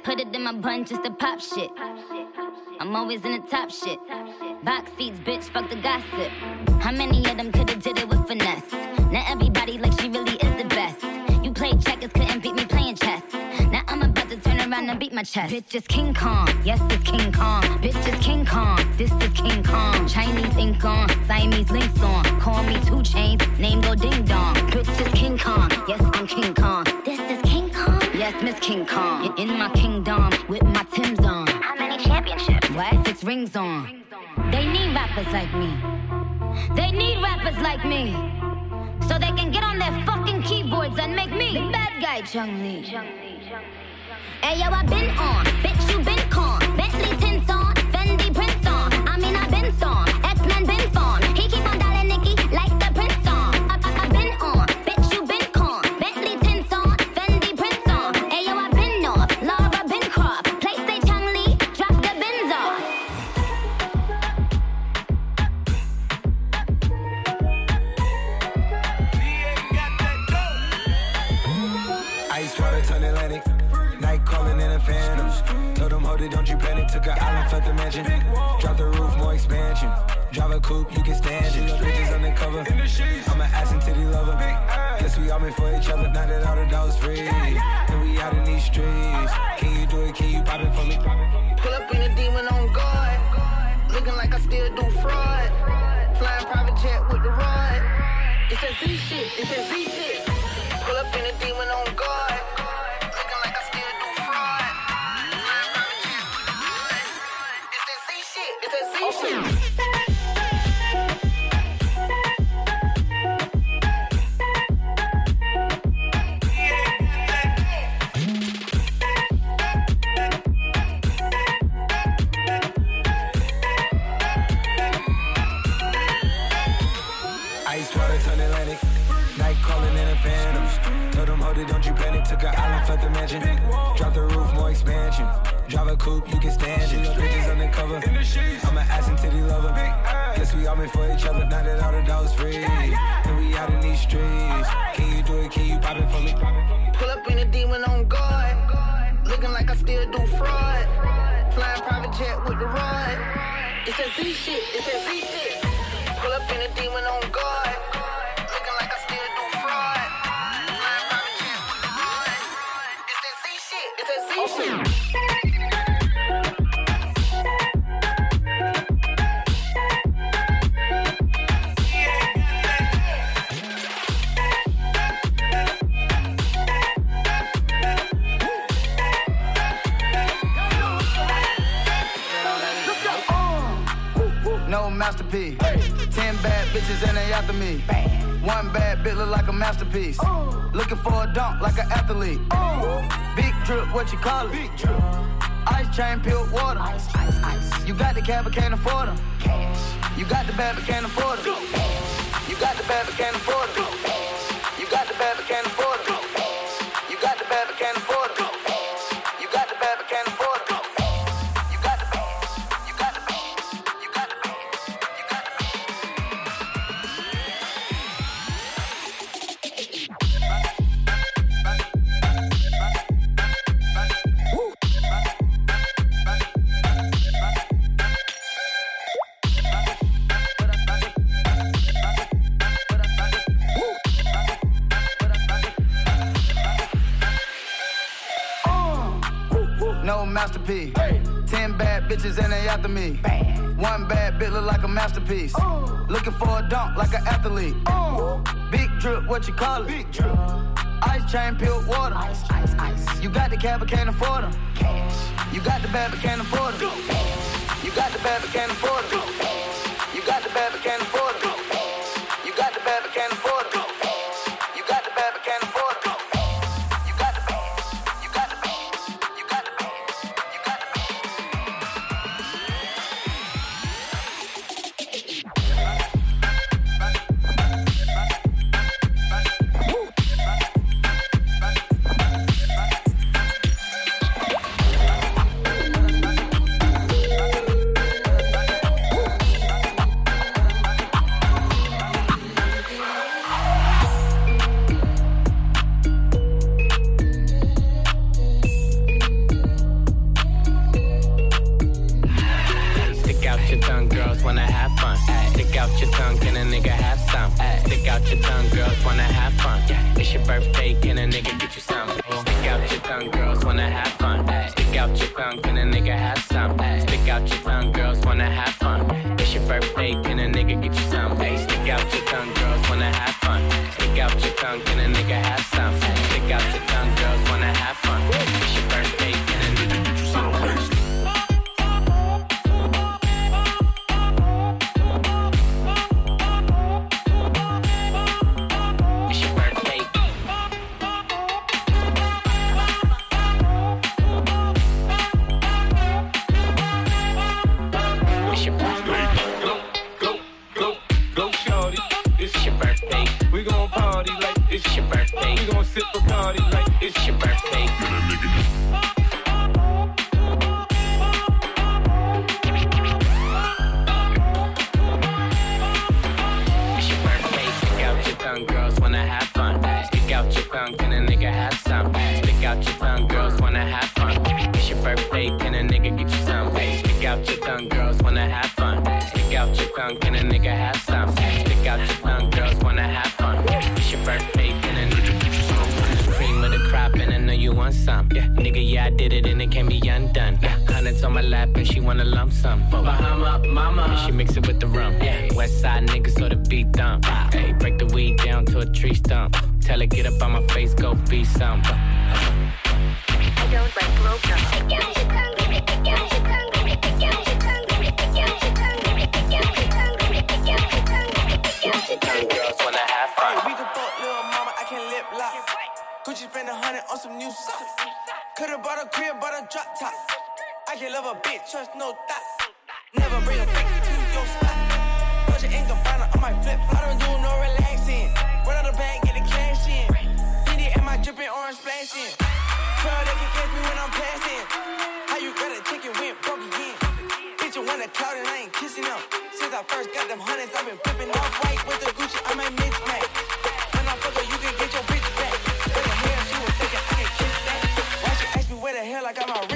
Put it in my bun just to pop shit. I'm always in the top shit. Box seats, bitch, fuck the gossip. How many of them could've did it with finesse? Now everybody like she really is the best. You played checkers, couldn't beat me around and beat my chest. Bitch is King Kong, yes it's King Kong. Bitch is King Kong, this is King Kong. Chinese ink on, Siamese links on. Call me two chains, name go ding dong. Bitch is King Kong, yes I'm King Kong. This is King Kong, yes Miss King Kong. In my kingdom with my Tim's on. How many championships? What? Six rings on. They need rappers like me. They need rappers like me. So they can get on their fucking keyboards and make me the bad guy, Chun-Li. Hey yo, I been on, bitch you been con. Bentley tints on, Fendi prints on. I mean I been on, Hey. Ten bad bitches and they after me. One bad bitch look like a masterpiece. Looking for a dunk like an athlete. Big drip, what you call it? Big drip. Ice chain, peeled water. Ice, ice, ice. You got the cab, but can't afford them. Cash. You got the bad, but can't afford them. You got the bad, but can't afford them. first bacon and cream of the crop and I know you want some. Yeah, nigga, yeah, I did it and it can't be undone. Yeah, hundreds on my lap and she wanna lump sum. Bahama, mama, and she mix it with the rum. Yeah, West Side niggas so the beat dump. Hey, break the weed down to a tree stump. Tell her get up on my face, go be some. I don't like blowjobs. Gucci spent a hundred on some new socks. Could've bought a crib, bought a drop top. I can love a bitch, trust no thoughts. Never bring a freak to your spot. Bunch of ink find on my flip. I don't do no relaxing. Run out the bag, get the cash in. Diddy and my dripping orange splashing. Girl, they can catch me when I'm passing. How you got a chicken went broke again? Bitch, you want a cloud and I ain't kissing them. Since I first got them hundreds, I've been flipping off white with the Gucci. on my mismatch. Ask me where the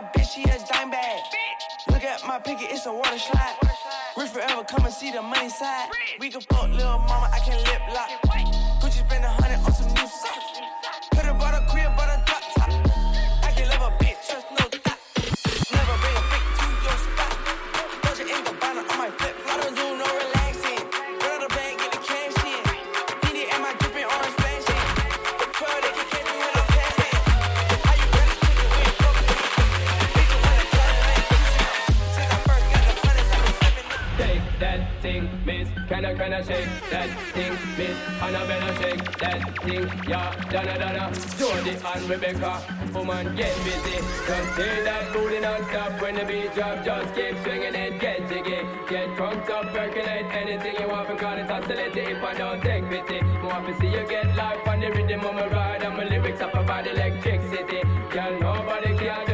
Bitch, she a dime bag. Look at my picket, it's a water slide. Rich forever, come and see the money side. We can fuck, little mama, I can lip lock. Thing, miss? Annabella shake that thing, yeah. Donna, Donna. Jody and Rebecca, woman, get busy. Just say that booty non-stop when the beat drop. Just keep swinging it, get jiggy. Get crunked up, percolate anything you want. Call it oscillate if I don't take pity. Want to see you get life on the rhythm of my ride. And my lyrics up about electricity. Girl, nobody can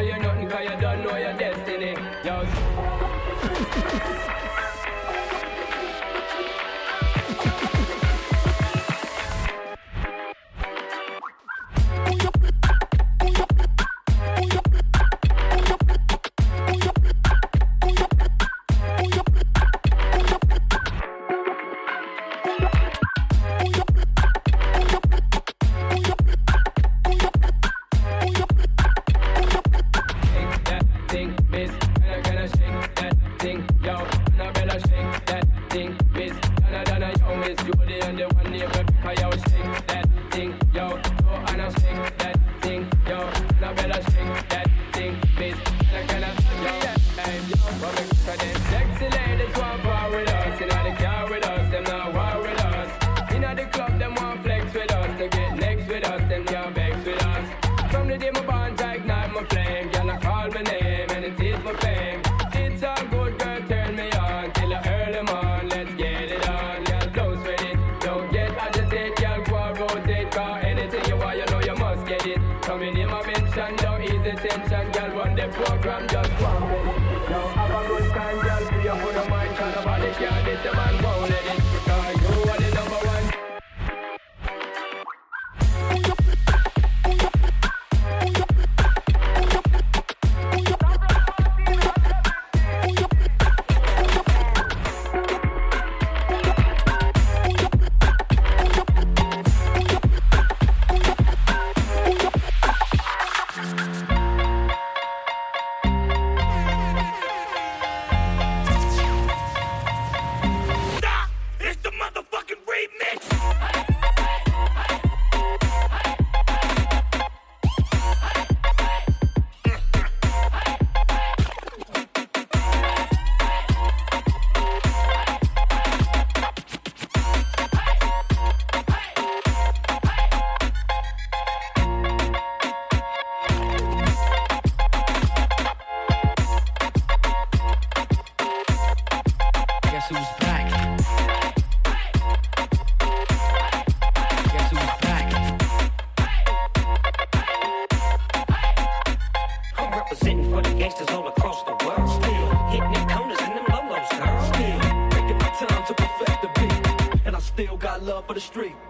the street.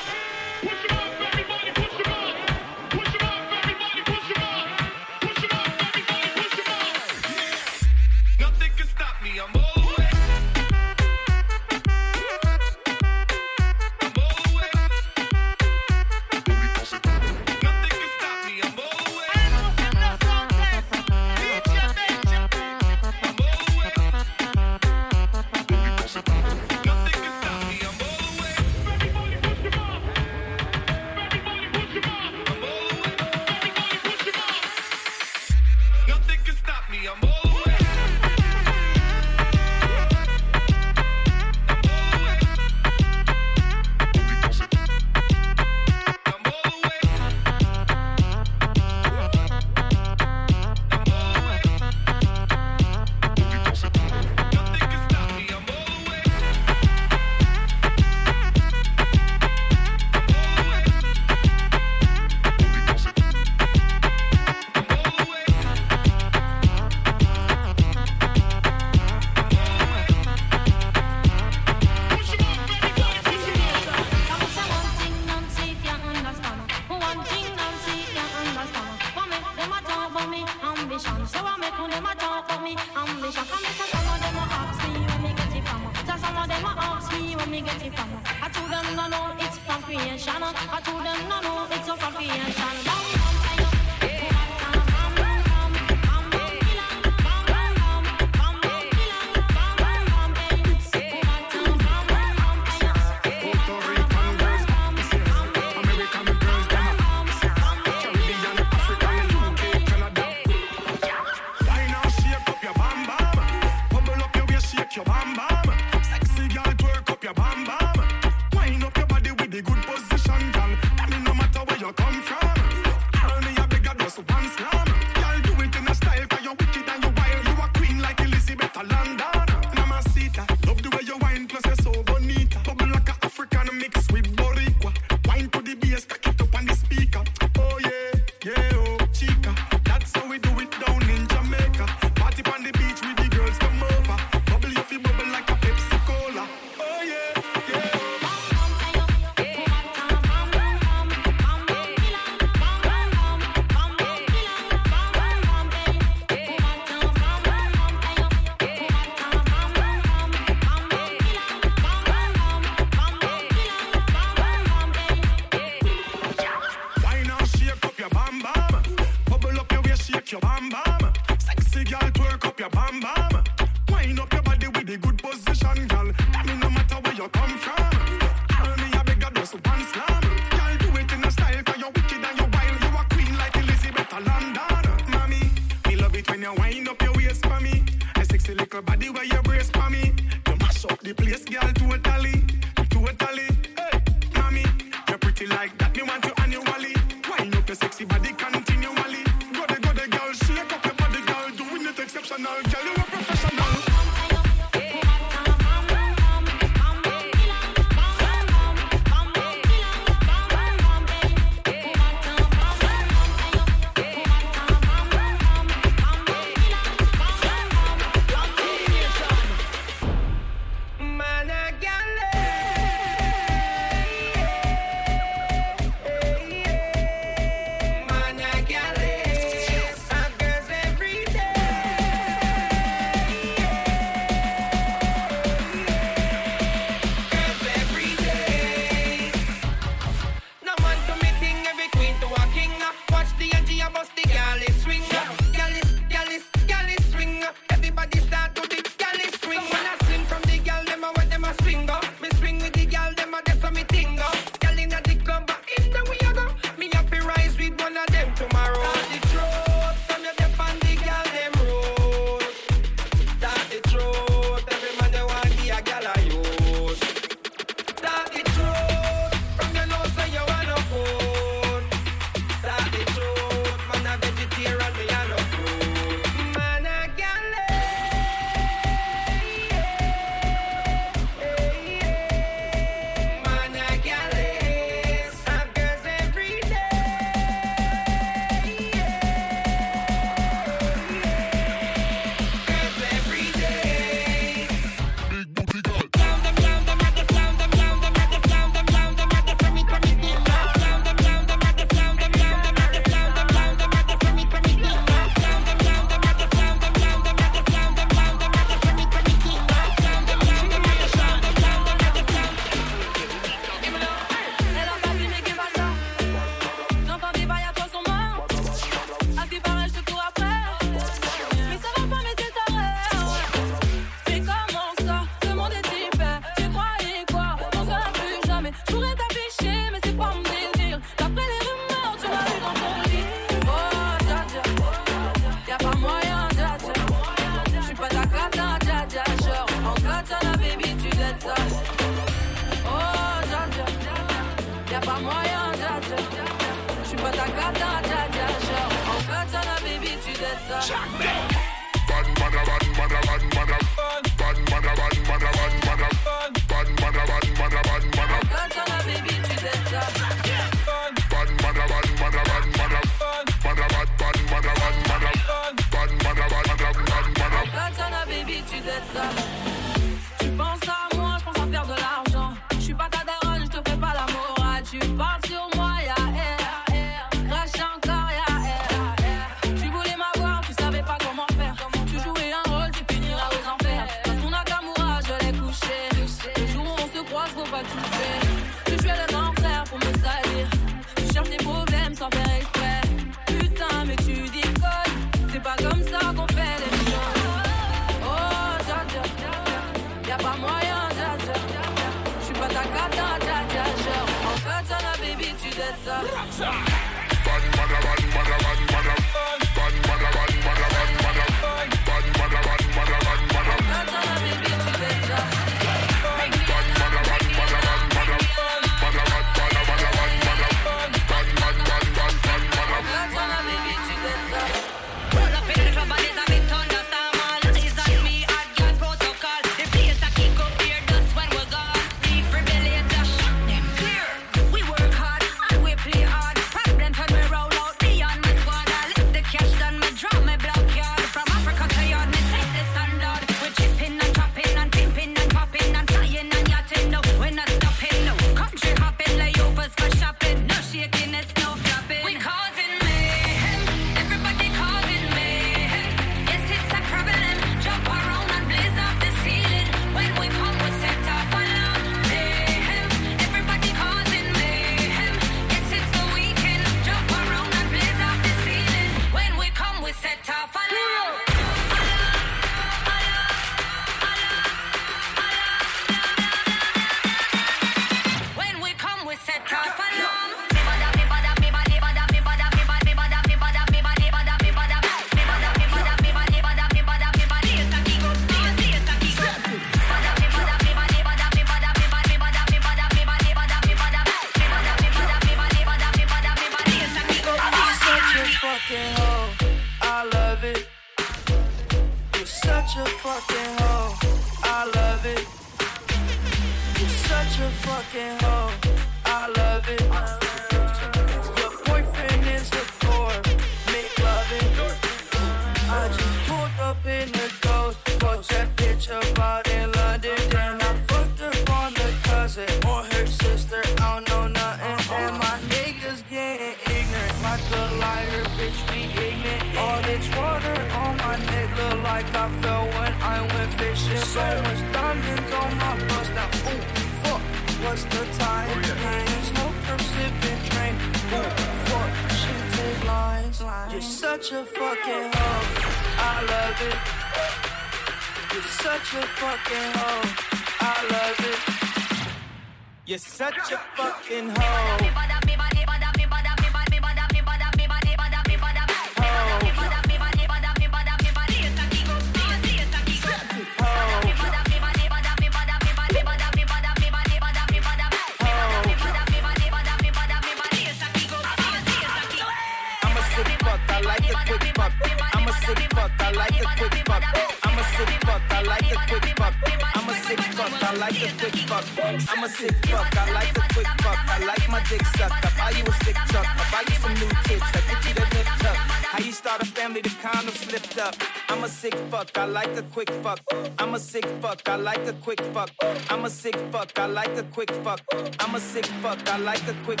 like a quick fuck. I'm a sick fuck. I like a quick fuck. I'm a sick fuck. I like a quick fuck. I'm a sick fuck. I like a quick.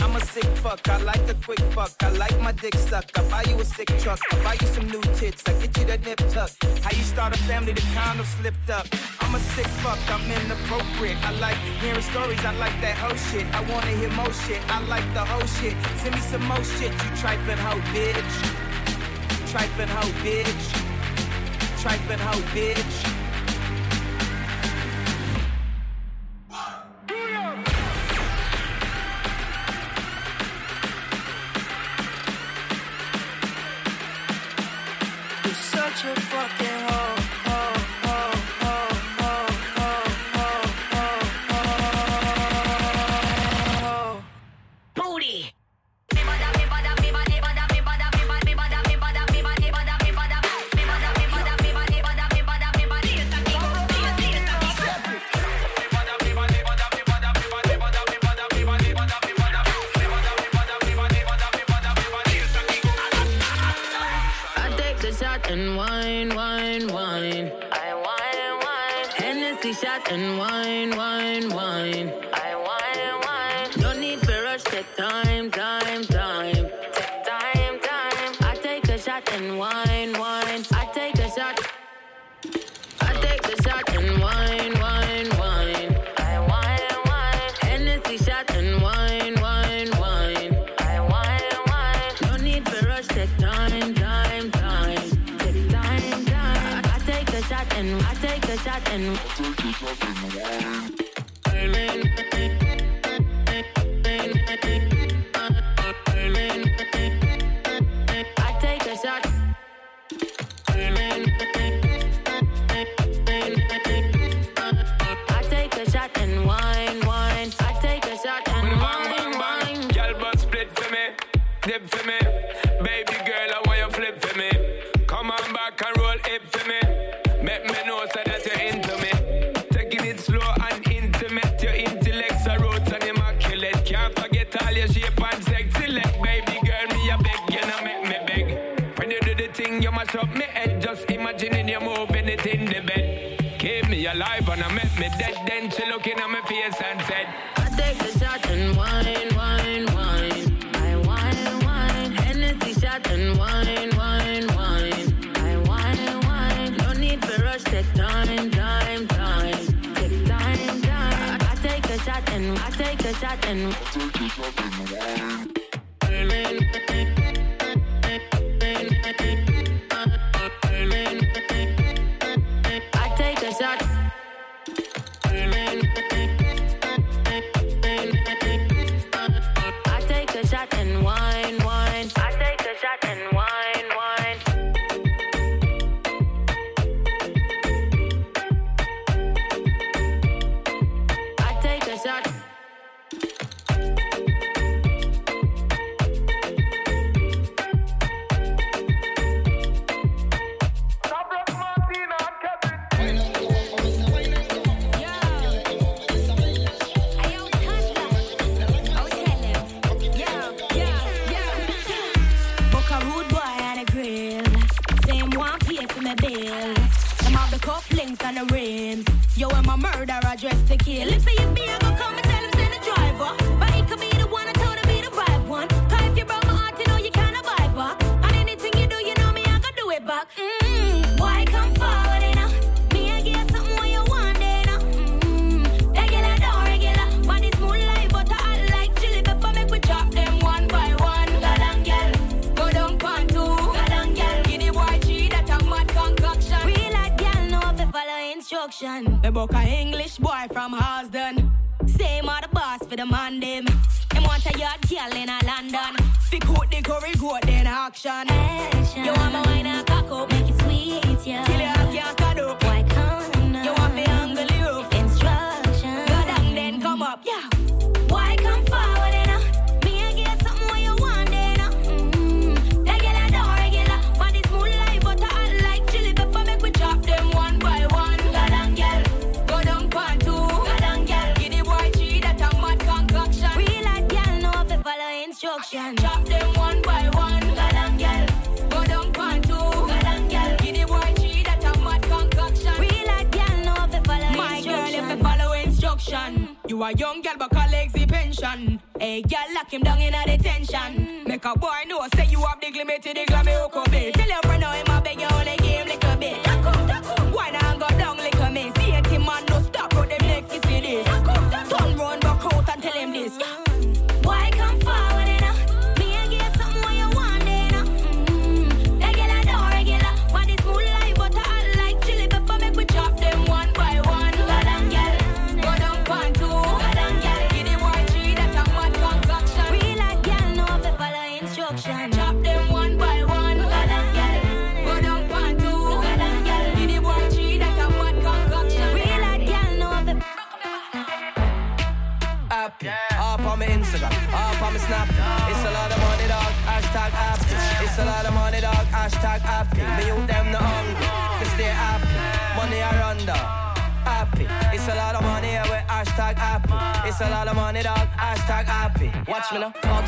I'm a sick fuck, I like a quick fuck. I like my dick suck. I buy you a sick truck, I buy you some new tits, I get you that nip tuck. How you start a family that kind of slipped up. I'm a sick fuck, I'm inappropriate. I like hearing stories, I like that whole shit. I wanna hear more shit, I like the whole shit. Send me some more shit, you trifling hoe, bitch. Trifling hoe, bitch trifling hoe, bitch. You're such a fucking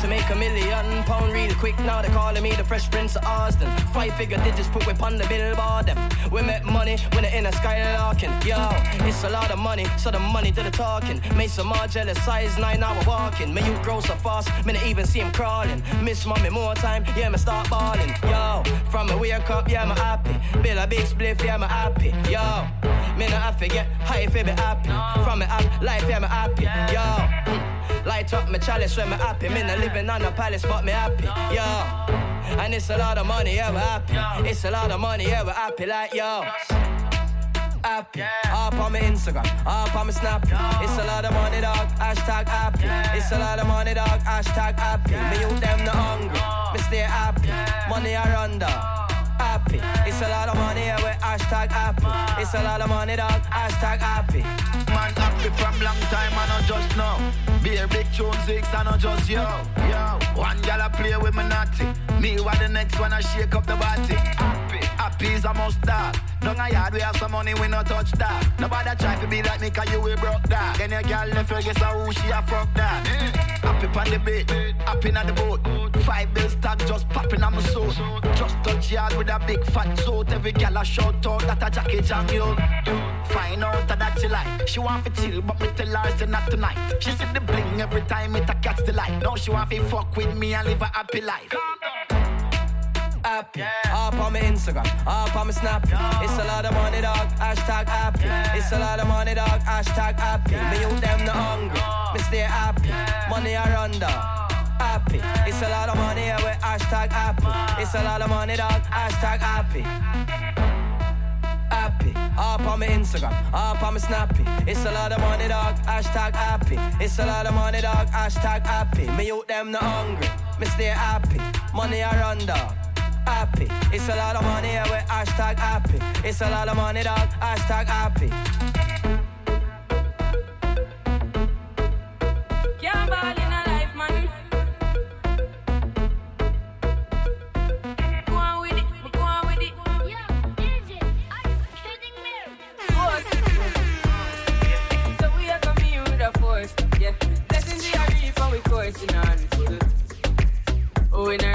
to make a million pound real quick. Now they're calling me the Fresh Prince of Austin. Five figure digits put whip on the billboard. Them. We make money when they in a skylarking. Yo, it's a lot of money, so the money do the talking. Make some more jealous, size nine hour walking. Me you grow so fast, me not even see him crawling. Miss mommy more time, yeah, me start balling. Yo, from me wake up, yeah, me happy. Bill a big spliff, yeah, me happy. Yo, me not have to get high if be happy. From me up, life, yeah, me happy. Yo, light up my chalice when me happy. Me not living on a palace, but me happy. Yo. And it's a lot of money, yeah, we're happy. It's a lot of money, yeah, we're happy, like yo. Happy, up on my Instagram, up on my Snap. It's a lot of money, dog. Hashtag happy. It's a lot of money, dog. Hashtag happy. Me you them not hungry. Me stay happy. Money I run dog. Happy. It's a lot of money, yeah, we hashtag happy. It's a lot of money, dog. Hashtag happy. Man happy from long time, I not just know. Be a big tune six, I not just yo. Yo, one gal I play with me naughty. Me what the next one I shake up the body. Happy, is a must stop. Down a yard we have some money, we no touch that. Nobody try to be like me, cause you we broke that. Then your gal left her, guess who she a fuck that. Happy on the beat, happy on the boat. Five bills tag just popping on my soul. Just touch yard with a big fat suit. Every girl a shout out that a Jackie Chan you. Find out that she like. She want to chill, but me tell her say not tonight. She see the bling every time it a catch the light. Now she want to fuck with me and live a happy life. Happy. Up on my Instagram, up on my Snap. It's a lot of money, dog. Hashtag happy. It's a lot of money, dog. Hashtag happy. Me you them not hungry. Me stay happy. Money I run dog. Happy. It's a lot of money, yeah, we hashtag happy. It's a lot of money, dog. Hashtag happy. Happy. Up on my Instagram, up on my Snappy. It's a lot of money, dog. Hashtag happy. It's a lot of money, dog. Hashtag happy. Me you them not hungry. Me stay happy. Money I run dog. Happy. It's a lot of money, yeah, we hashtag happy. It's a lot of money, dog. Hashtag happy. Can't ball in a life, man. Go on with it, but go on with it. Force. So we are coming here with a force, yeah. Blessings we are reap and we coursing on. Oh, we no